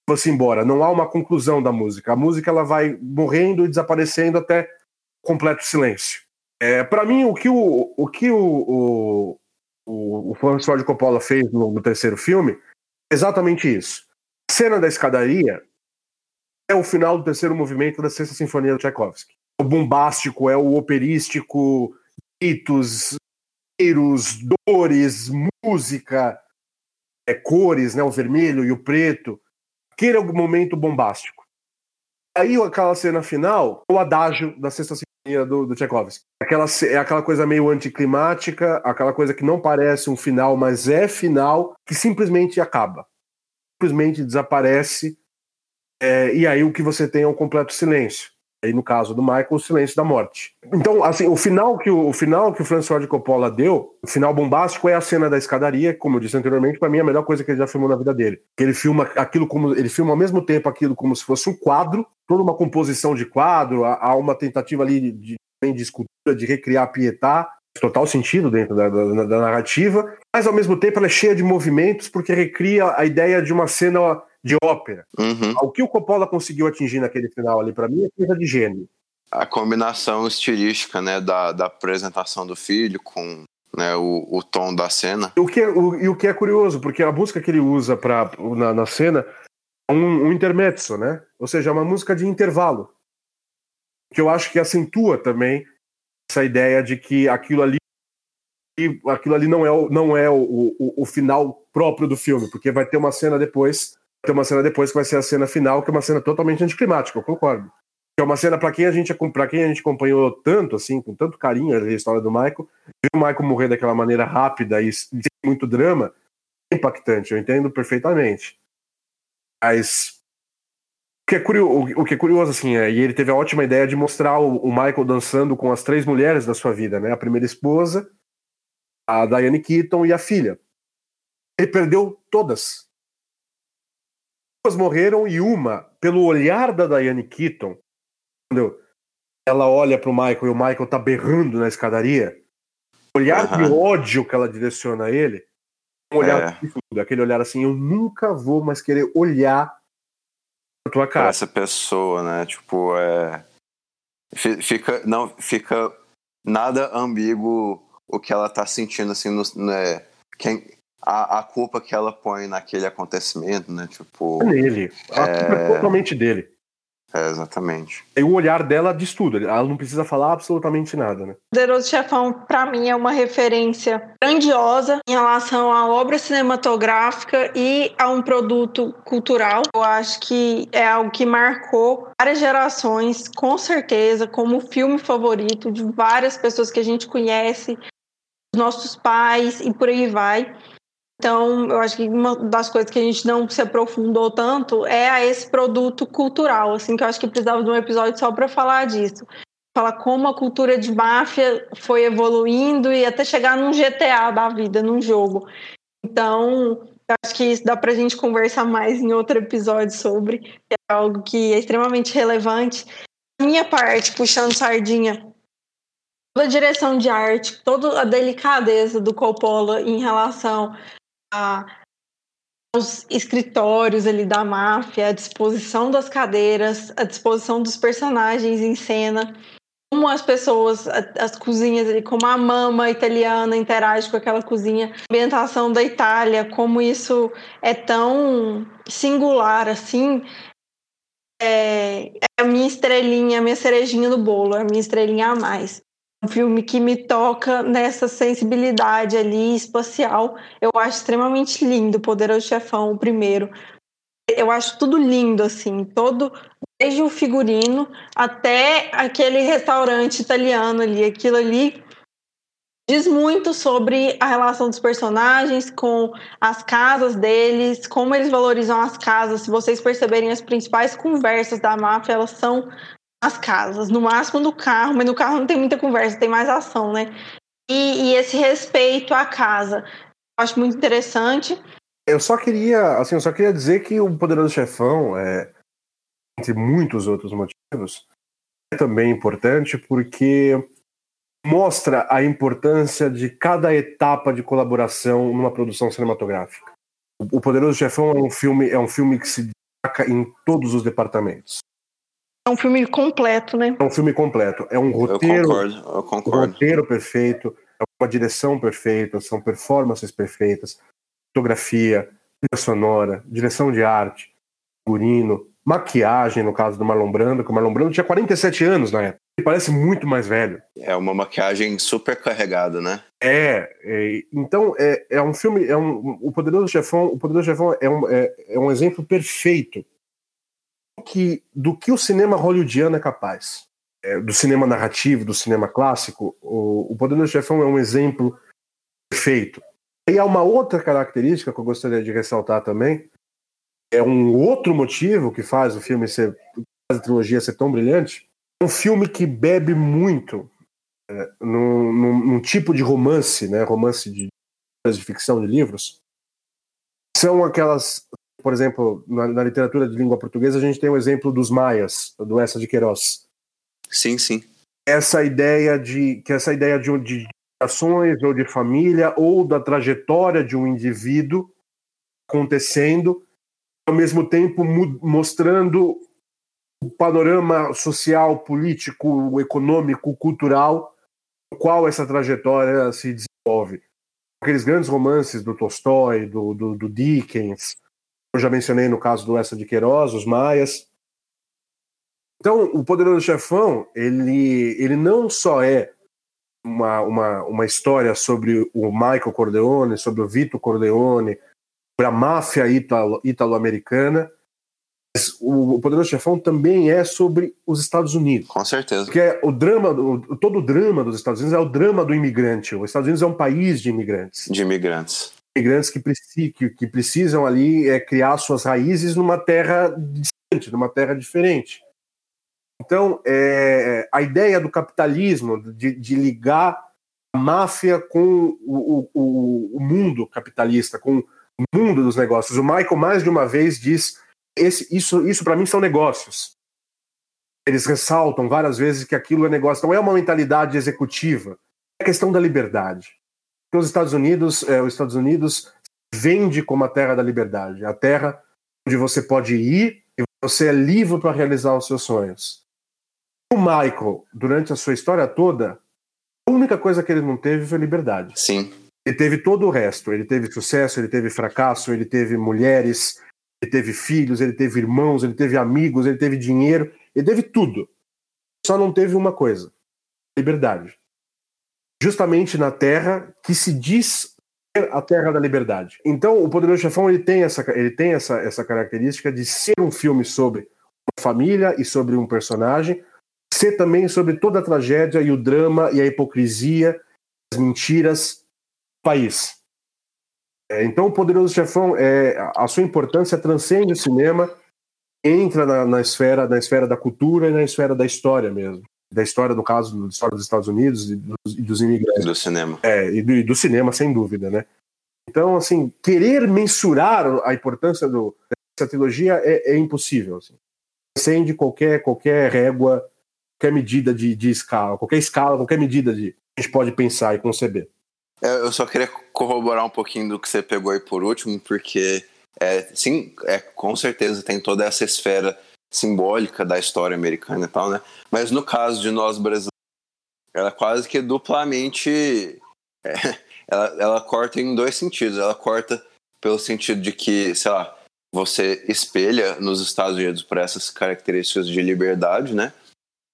Fosse embora. Não há uma conclusão da música. A música ela vai morrendo e desaparecendo até completo silêncio. É, para mim, o que o, o, que o, o, o, o Francis Ford Coppola fez no, no terceiro filme é exatamente isso. A cena da escadaria é o final do terceiro movimento da Sexta Sinfonia do Tchaikovsky. O bombástico, é o operístico, gritos, cheiros, dores, música, é, cores, né, o vermelho e o preto. É o momento bombástico. Aí aquela cena final, o adágio da sexta sinfonia do, do Tchaikovsky. Aquela, é aquela coisa meio anticlimática, aquela coisa que não parece um final, mas é final, que simplesmente acaba. Simplesmente desaparece. É, e aí o que você tem é um completo silêncio. Aí no caso do Michael, o silêncio da morte. Então, assim, o final que o, o final que o Francis Ford Coppola deu, o final bombástico é a cena da escadaria, como eu disse anteriormente, para mim é a melhor coisa que ele já filmou na vida dele. Que ele filma aquilo como ele filma ao mesmo tempo aquilo como se fosse um quadro, toda uma composição de quadro, há, uma tentativa ali de, de, escultura, de recriar a Pietà, total sentido dentro da, da, da, narrativa, mas ao mesmo tempo ela é cheia de movimentos porque recria a ideia de uma cena de ópera. Uhum. O que o Coppola conseguiu atingir naquele final ali, para mim, é coisa de gênio. A combinação estilística, né, da, da apresentação do filho com né, o, o tom da cena. O que é, o, e o que é curioso, porque a música que ele usa pra, na, na cena é um, um intermezzo, né? Ou seja, é uma música de intervalo. Que eu acho que acentua também essa ideia de que aquilo ali aquilo ali não é, o, não é o, o, o final próprio do filme, porque vai ter uma cena depois ter uma cena depois que vai ser a cena final, que é uma cena totalmente anticlimática, eu concordo. É uma cena para quem a gente para quem a gente acompanhou tanto assim, com tanto carinho a história do Michael, ver o Michael morrer daquela maneira rápida e sem muito drama, é impactante, eu entendo perfeitamente. Mas o que é curioso, o que é curioso assim, é, e ele teve a ótima ideia de mostrar o, o Michael dançando com as três mulheres da sua vida, né? A primeira esposa, a Diane Keaton e a filha. Ele perdeu todas duas morreram e uma, pelo olhar da Diane Keaton, entendeu? ela olha pro Michael e o Michael tá berrando na escadaria, o olhar uhum. de ódio que ela direciona a ele, um olhar é. aquele olhar assim, eu nunca vou mais querer olhar na tua cara. Essa pessoa, né? Tipo, é. Fica. Não, fica nada ambíguo o que ela tá sentindo, assim, no, né? Quem, a, a culpa que ela põe naquele acontecimento, né? Tipo. É nele. A é... culpa é totalmente dele. É, exatamente. E o olhar dela diz tudo. Ela não precisa falar absolutamente nada, né? Poderoso Chefão, para mim, é uma referência grandiosa em relação à obra cinematográfica e a um produto cultural. Eu acho que é algo que marcou várias gerações, com certeza, como filme favorito de várias pessoas que a gente conhece, nossos pais e por aí vai. Então, eu acho que uma das coisas que a gente não se aprofundou tanto é a esse produto cultural, assim, que eu acho que precisava de um episódio só para falar disso. Falar como a cultura de máfia foi evoluindo e até chegar num GTA da vida, num jogo. Então, eu acho que isso dá para a gente conversar mais em outro episódio sobre, que é algo que é extremamente relevante. A minha parte, puxando sardinha, toda a direção de arte, toda a delicadeza do Coppola em relação os escritórios ali da máfia, a disposição das cadeiras, a disposição dos personagens em cena, como as pessoas, as cozinhas ali, como a mama italiana interage com aquela cozinha, a ambientação da Itália, como isso é tão singular assim. É, é a minha estrelinha, a minha cerejinha no bolo, é a minha estrelinha a mais um filme que me toca nessa sensibilidade ali espacial. Eu acho extremamente lindo Poderoso Chefão, o primeiro. Eu acho tudo lindo, assim, todo, desde o figurino até aquele restaurante italiano ali, aquilo ali diz muito sobre a relação dos personagens com as casas deles, como eles valorizam as casas. Se vocês perceberem as principais conversas da máfia, elas são as casas, no máximo no carro, mas no carro não tem muita conversa, tem mais ação, né? E, e esse respeito à casa, eu acho muito interessante. Eu só queria, assim, eu só queria dizer que o Poderoso Chefão, é, entre muitos outros motivos, é também importante porque mostra a importância de cada etapa de colaboração numa produção cinematográfica. O Poderoso Chefão é um filme, é um filme que se destaca em todos os departamentos. É um filme completo, né? É um filme completo. É um roteiro. Eu concordo, eu concordo. Um roteiro perfeito, é uma direção perfeita, são performances perfeitas, fotografia, trilha sonora, direção de arte, figurino, maquiagem, no caso do Marlon Brando, que o Marlon Brando tinha 47 anos na época. Ele parece muito mais velho. É uma maquiagem super carregada, né? É, é então é, é um filme, é um, o Poderoso Chefão, o Poderoso Chefão é um, é, é um exemplo perfeito que, do que o cinema hollywoodiano é capaz. É, do cinema narrativo, do cinema clássico, o, o Poder do Chefão é um exemplo perfeito. E há uma outra característica que eu gostaria de ressaltar também, é um outro motivo que faz o filme ser, faz a trilogia ser tão brilhante, é um filme que bebe muito é, num, num, num, tipo de romance, né, romance de, de ficção de livros, são aquelas, por exemplo, na, na, literatura de língua portuguesa a gente tem o exemplo dos maias, do Essa de Queiroz. Sim, sim. Essa ideia de que essa ideia de, de ações ou de família ou da trajetória de um indivíduo acontecendo, ao mesmo tempo mostrando o panorama social, político, econômico, cultural, no qual essa trajetória se desenvolve. Aqueles grandes romances do Tolstói, do, do, do Dickens, eu já mencionei no caso do Essa de Queiroz, os Maias. Então, o Poderoso Chefão, ele, ele não só é uma, uma, uma história sobre o Michael Corleone, sobre o Vito Corleone, sobre a máfia italo-americana, mas o, Poderoso Chefão também é sobre os Estados Unidos. Com certeza. Porque é o drama, o, todo o drama dos Estados Unidos é o drama do imigrante. Os Estados Unidos é um país de imigrantes. De imigrantes. Imigrantes que, que, que precisam ali é, criar suas raízes numa terra distante, numa terra diferente. Então, é, a ideia do capitalismo, de, de, ligar a máfia com o, o, o, mundo capitalista, com o mundo dos negócios. O Michael, mais de uma vez, diz: esse, isso, isso para mim são negócios. Eles ressaltam várias vezes que aquilo é negócio, não é uma mentalidade executiva, é questão da liberdade. Porque os Estados Unidos, é, os Estados Unidos vende como a terra da liberdade, a terra onde você pode ir e você é livre para realizar os seus sonhos. O Michael, durante a sua história toda, a única coisa que ele não teve foi liberdade. Sim. Ele teve todo o resto. Ele teve sucesso, ele teve fracasso, ele teve mulheres, ele teve filhos, ele teve irmãos, ele teve amigos, ele teve dinheiro, ele teve tudo. Só não teve uma coisa: liberdade. Justamente na terra que se diz a terra da liberdade. Então, o Poderoso Chefão ele tem essa, ele tem essa, essa característica de ser um filme sobre uma família e sobre um personagem, ser também sobre toda a tragédia e o drama e a hipocrisia, as mentiras do país. É, então, o Poderoso Chefão, é, a sua importância transcende o cinema, entra na, na, esfera, na esfera da cultura e na esfera da história mesmo. Da história, no caso, da história dos Estados Unidos e dos, e dos imigrantes. Do cinema. É, e do, e do, cinema, sem dúvida, né? Então, assim, querer mensurar a importância do, dessa trilogia é, é impossível. Assim. Transcende qualquer, qualquer régua qualquer medida de, de escala, qualquer escala, qualquer medida de a gente pode pensar e conceber. É, eu só queria corroborar um pouquinho do que você pegou aí por último, porque é, sim, é, com certeza tem toda essa esfera simbólica da história americana e tal, né? Mas no caso de nós brasileiros, ela quase que duplamente é, ela, ela corta em dois sentidos. Ela corta pelo sentido de que, sei lá, você espelha nos Estados Unidos por essas características de liberdade, né?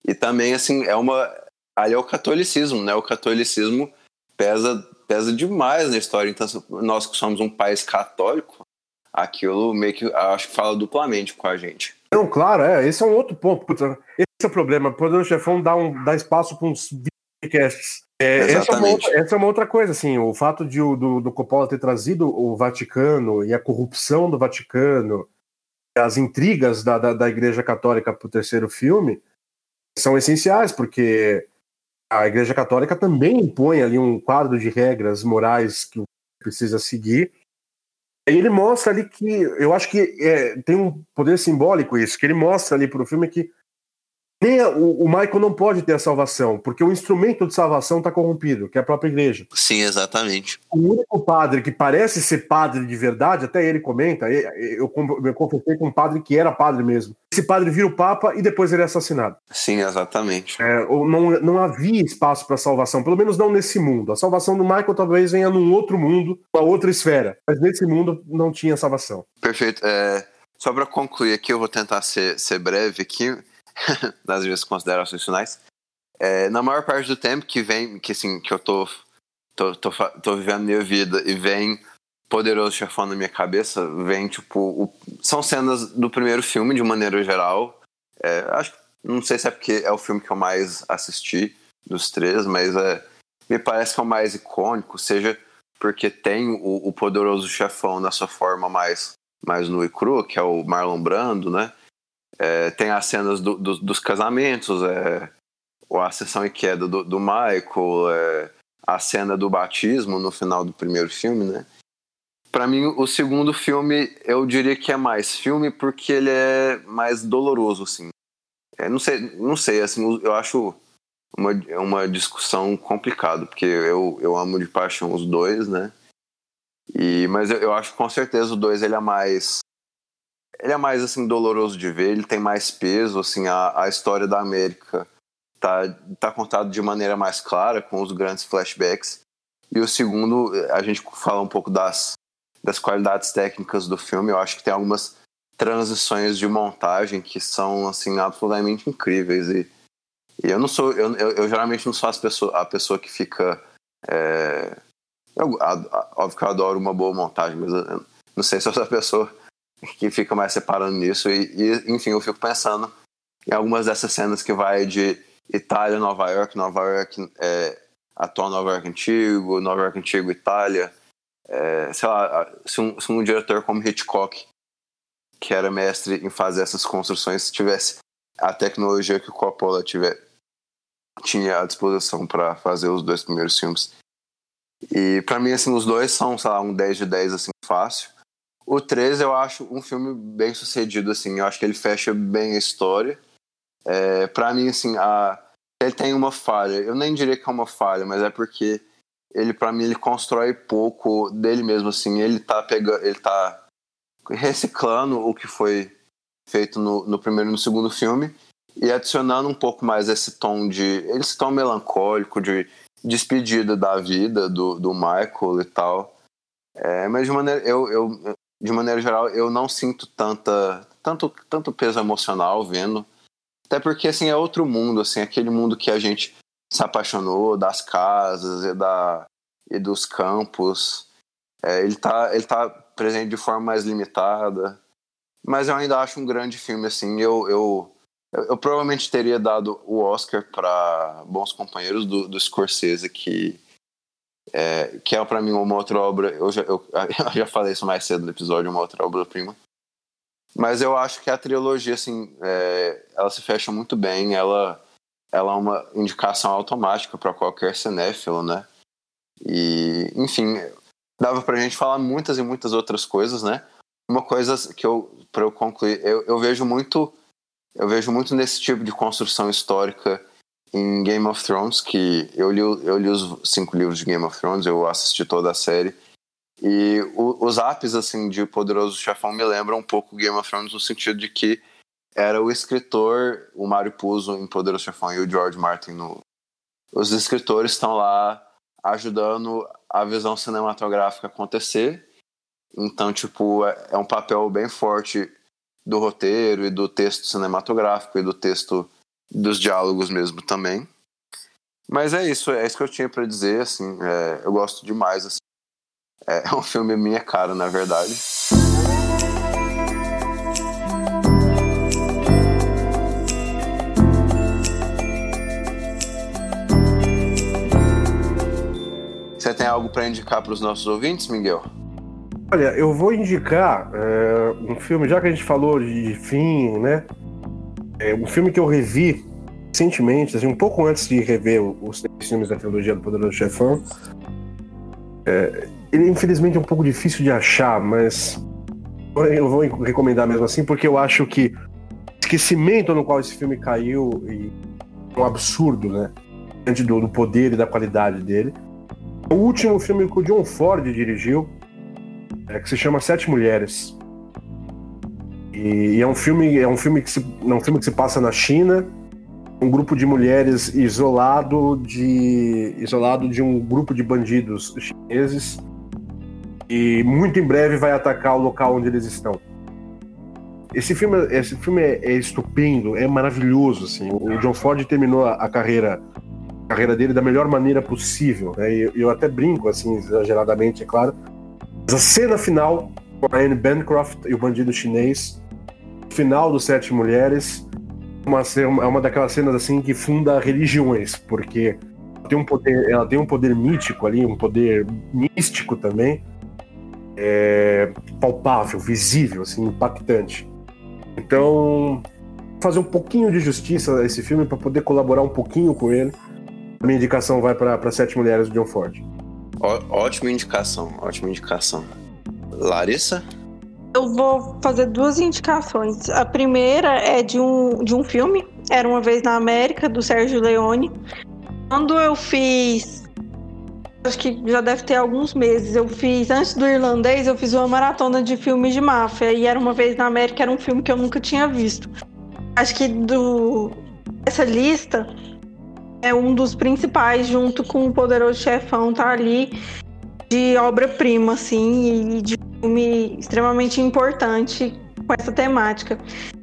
E também, assim, é uma. Ali é o catolicismo, né? O catolicismo pesa, pesa demais na história. Então, nós que somos um país católico, aquilo meio que acho que fala duplamente com a gente. Não, claro, é. Esse é um outro ponto. esse é o problema. O chefão dá, um, dá espaço para uns podcasts. É, essa, é uma outra, essa é uma outra coisa, assim, o fato de, do, do Coppola ter trazido o Vaticano e a corrupção do Vaticano, as intrigas da, da, da Igreja Católica para o terceiro filme, são essenciais, porque a Igreja Católica também impõe ali um quadro de regras morais que precisa seguir. Ele mostra ali que, eu acho que é, tem um poder simbólico isso, que ele mostra ali para o filme que nem o, o Michael não pode ter a salvação, porque o instrumento de salvação está corrompido, que é a própria igreja. Sim, exatamente. O único padre que parece ser padre de verdade, até ele comenta, eu, eu confessei com um padre que era padre mesmo. Esse padre vira o Papa e depois ele é assassinado. Sim, exatamente. É, não, não havia espaço para salvação, pelo menos não nesse mundo. A salvação do Michael talvez venha num outro mundo, uma outra esfera, mas nesse mundo não tinha salvação. Perfeito. É, só para concluir aqui, eu vou tentar ser, ser breve aqui das minhas considerações finais. É, na maior parte do tempo que vem, que assim, que eu tô, tô, tô, tô vivendo minha vida e vem Poderoso Chefão na minha cabeça vem, tipo, o- são cenas do primeiro filme, de maneira geral. É, acho não sei se é porque é o filme que eu mais assisti dos três, mas é, me parece que é o mais icônico, seja porque tem o, o Poderoso Chefão na sua forma mais, mais nua e crua, que é o Marlon Brando, né? É, tem as cenas do- do- dos casamentos, é, a ascensão e queda do, do Michael, é, a cena do batismo no final do primeiro filme, né? Pra mim, o segundo filme, eu diria que é mais filme porque ele é mais doloroso, assim. É, não sei, não sei, assim, eu acho uma, uma discussão complicada, porque eu, eu amo de paixão os dois, né? E, mas eu, eu acho com certeza o dois ele é mais ele é mais assim doloroso de ver, ele tem mais peso, assim, a, a história da América tá, tá contado de maneira mais clara, com os grandes flashbacks. E o segundo, a gente fala um pouco das, das qualidades técnicas do filme, eu acho que tem algumas transições de montagem que são assim absolutamente incríveis e, e eu não sou eu, eu, eu geralmente não sou as pessoa, a pessoa que fica é, eu, a- a- óbvio que eu adoro uma boa montagem mas eu, não sei se eu sou a pessoa que fica mais separando nisso e, e, enfim eu fico pensando em algumas dessas cenas que vai de Itália Nova York Nova York é, atual Nova York antigo Nova York antigo Itália é, sei lá se um, se um diretor como Hitchcock que era mestre em fazer essas construções se tivesse a tecnologia que o Coppola tiver, tinha à disposição para fazer os dois primeiros filmes. E para mim, assim, os dois são, sei lá, um 10 de 10, assim, fácil. O 3 eu acho um filme bem sucedido, assim, eu acho que ele fecha bem a história. É, para mim, assim, a... ele tem uma falha. Eu nem diria que é uma falha, mas é porque ele, para mim, ele constrói pouco dele mesmo, assim. Ele tá pegando, ele tá reciclando o que foi feito no, no primeiro e no segundo filme e adicionando um pouco mais esse tom de esse tom melancólico de despedida da vida do, do Michael e tal é, mas de maneira eu, eu de maneira geral eu não sinto tanta tanto tanto peso emocional vendo. Até porque assim é outro mundo assim aquele mundo que a gente se apaixonou das casas e da e dos campos. É, ele tá ele tá presente de forma mais limitada. Mas eu ainda acho um grande filme assim. Eu eu, eu, eu provavelmente teria dado o Oscar para Bons Companheiros do, do Scorsese que é, que é para mim uma outra obra eu já, eu, eu já falei isso mais cedo no episódio uma outra obra prima mas eu acho que a trilogia assim é, ela se fecha muito bem ela ela é uma indicação automática para qualquer cinéfilo né? E enfim dava pra gente falar muitas e muitas outras coisas né? Uma coisa que eu para eu concluir eu, eu vejo muito eu vejo muito nesse tipo de construção histórica em Game of Thrones que eu li, eu li os cinco livros de Game of Thrones eu assisti toda a série. E o, os ápices assim de Poderoso Chefão me lembram um pouco Game of Thrones no sentido de que era o escritor o Mário Puzo em Poderoso Chefão e o George Martin no os escritores estão lá ajudando a visão cinematográfica acontecer. Então, tipo, é, é um papel bem forte do roteiro e do texto cinematográfico e do texto dos diálogos mesmo também. Mas é isso, é isso que eu tinha para dizer, assim, é, eu gosto demais, assim. É, é um filme minha cara, na verdade. Você tem algo para indicar para os nossos ouvintes, Miguel? Olha, eu vou indicar é, um filme, já que a gente falou de fim, né? É um filme que eu revi recentemente, assim, um pouco antes de rever os filmes da trilogia do Poderoso Chefão. É, ele, infelizmente, é um pouco difícil de achar, mas eu vou recomendar mesmo assim, porque eu acho que o esquecimento no qual esse filme caiu é um absurdo, né? Diante do, do poder e da qualidade dele. O último filme que o John Ford dirigiu, é, que se chama Sete Mulheres. E, e é um filme, é um filme que se, é um filme que se passa na China, um grupo de mulheres isolado de isolado de um grupo de bandidos chineses e muito em breve vai atacar o local onde eles estão. Esse filme, esse filme é, é estupendo, é maravilhoso assim. O John Ford terminou a, a carreira a carreira dele da melhor maneira possível. Né? E eu, eu até brinco assim exageradamente, é claro Mas a cena final, com a Anne Bancroft e o bandido chinês, final do Sete Mulheres, uma, é uma daquelas cenas assim que funda religiões, porque tem um poder, ela tem um poder mítico ali, um poder místico também, é, palpável, visível, assim, impactante. Então, fazer um pouquinho de justiça a esse filme para poder colaborar um pouquinho com ele. A minha indicação vai para Sete Mulheres do John Ford. Ó, ótima indicação, ótima indicação. Larissa? Eu vou fazer duas indicações. A primeira é de um, de um filme, Era uma Vez na América, do Sérgio Leone. Quando eu fiz. Acho que já deve ter alguns meses. Eu fiz, antes do irlandês, eu fiz uma maratona de filmes de máfia. E Era uma Vez na América era um filme que eu nunca tinha visto. Acho que do essa lista é um dos principais, junto com o Poderoso Chefão, tá ali de obra-prima, assim, e de filme extremamente importante com essa temática.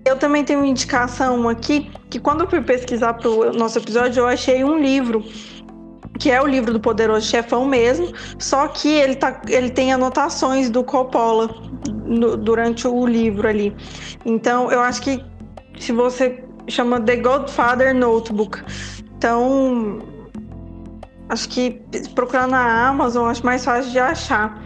Eu também tenho uma indicação aqui, que quando eu fui pesquisar para o nosso episódio, eu achei um livro, que é o livro do Poderoso Chefão mesmo, só que ele, tá, ele tem anotações do Coppola no, durante o livro ali. Então, eu acho que se você chama The Godfather Notebook, então acho que procurar na Amazon acho mais fácil de achar.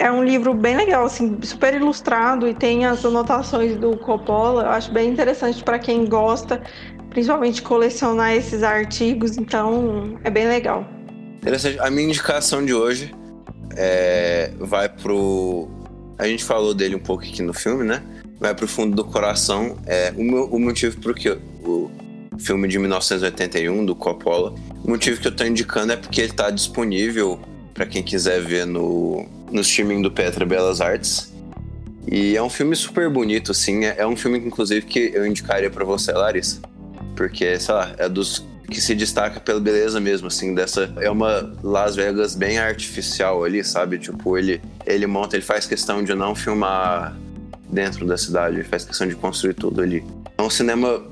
É um livro bem legal, assim, super ilustrado e tem as anotações do Coppola. Eu acho bem interessante para quem gosta, principalmente colecionar esses artigos. Então, é bem legal. Interessante. A minha indicação de hoje é, vai pro. A gente falou dele um pouco aqui no filme, né? Vai pro fundo do coração. É, o, meu, o motivo por que o filme de 1981 do Coppola, o motivo que eu tô indicando é porque ele tá disponível para quem quiser ver no, no streaming do Petra Belas Artes. E é um filme super bonito, assim. É, é um filme, inclusive, que eu indicaria para você, Larissa. Porque, sei lá, é dos que se destaca pela beleza mesmo, assim, dessa... É uma Las Vegas bem artificial ali, sabe? Tipo, ele, ele monta, ele faz questão de não filmar dentro da cidade, ele faz questão de construir tudo ali. É um cinema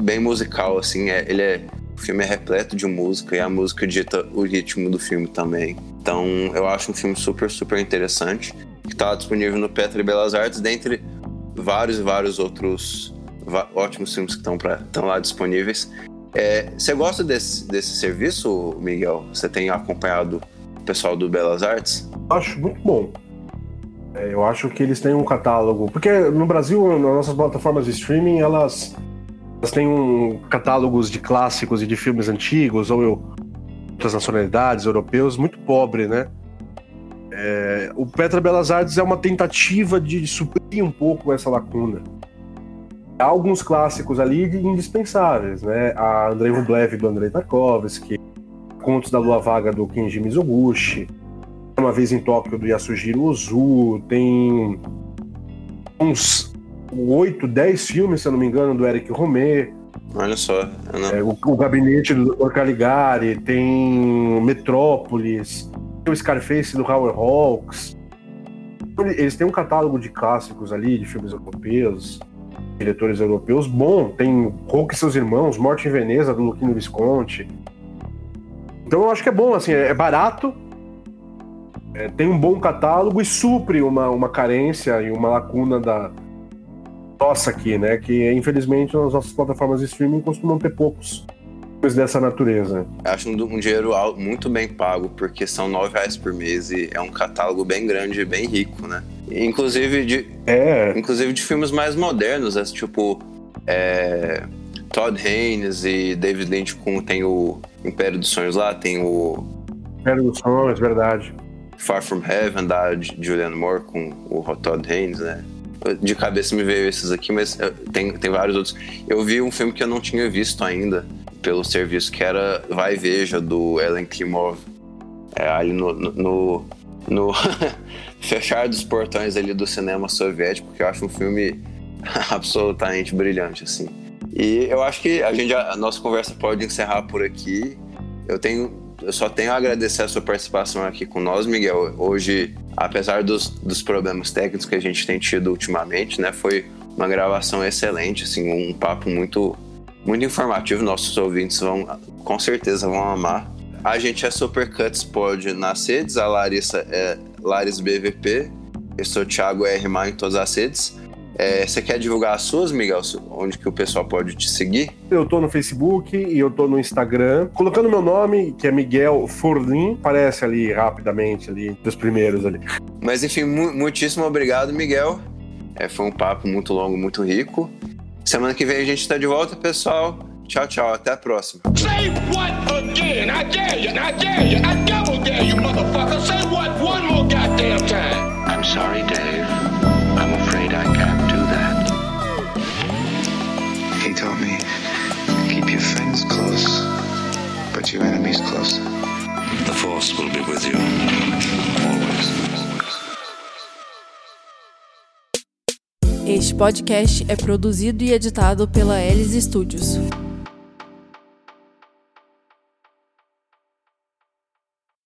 bem musical, assim, é, ele é... O filme é repleto de música e a música dita o ritmo do filme também. Então, eu acho um filme super, super interessante, que está disponível no Petra Belas Artes, dentre vários e vários outros ótimos filmes que estão lá disponíveis. É, você gosta desse, desse serviço, Miguel? Você tem acompanhado o pessoal do Belas Artes? Acho muito bom. É, eu acho que eles têm um catálogo. Porque no Brasil, nas nossas plataformas de streaming, elas, elas têm um catálogos de clássicos e de filmes antigos, ou eu outras nacionalidades, europeus, muito pobre, né? É, o Petra Belas Artes é uma tentativa de suprir um pouco essa lacuna. Há alguns clássicos ali indispensáveis, né? A Andrei Rublev do Andrei Tarkovsky, Contos da Lua Vaga do Kenji Mizoguchi, Uma Vez em Tóquio do Yasujiro Ozu, tem uns oito, dez filmes, se eu não me engano, do Eric Romer. Olha só. Não... É, o, o, gabinete do Dr. Caligari, tem Metrópolis, tem o Scarface do Howard Hawks. Eles têm um catálogo de clássicos ali, de filmes europeus, diretores europeus bom. Tem Hulk e seus irmãos, Morte em Veneza, do Luquino Visconti. Então eu acho que é bom, assim, é barato, é, tem um bom catálogo e supre uma, uma carência e uma lacuna da, nossa aqui, né? Que infelizmente nas nossas plataformas de streaming costumam ter poucos filmes dessa natureza. Acho um, dinheiro muito bem pago, porque são nove reais por mês e é um catálogo bem grande e bem rico, né? Inclusive de, é. inclusive de filmes mais modernos, é, tipo é, Todd Haynes e David Lynch com tem o Império dos Sonhos lá, tem o Império dos Sonhos, verdade. Far From Heaven da Julianne Moore com o Todd Haynes, né? De cabeça me veio esses aqui, mas eh, tem, tem vários outros. Eu vi um filme que eu não tinha visto ainda pelo serviço, que era Vai Veja, do Ellen Klimov. É, ali no, no, no, no fechar dos portões ali do cinema soviético, que eu acho um filme absolutamente brilhante, assim. E eu acho que a gente a nossa conversa pode encerrar por aqui. Eu tenho eu só tenho a agradecer a sua participação aqui com nós, Miguel. Hoje, apesar dos, dos problemas técnicos que a gente tem tido ultimamente, né, foi uma gravação excelente, assim, um papo muito, muito informativo. Nossos ouvintes vão, com certeza, vão amar. A gente é Supercuts Pod nas a Larissa é LaresBVP. Eu sou Thiago R. Maio em todas as redes. É, você quer divulgar as suas, Miguel? Onde que o pessoal pode te seguir? Eu tô no Facebook e eu tô no Instagram. Colocando meu nome, que é Miguel Forlin, aparece ali rapidamente, ali, dos primeiros ali. Mas enfim, mu muitíssimo obrigado, Miguel. É, foi um papo muito longo, muito rico. Semana que vem a gente tá de volta, pessoal. Tchau, tchau. Até a próxima. Say what again? I dare you. I dare you. I double dare you, motherfucker. Say what one more goddamn time. I'm sorry, Dave. Told me, keep your friends close, but your enemies closer. The Force will be with you. Always. Este podcast é produzido e editado pela Elis Studios.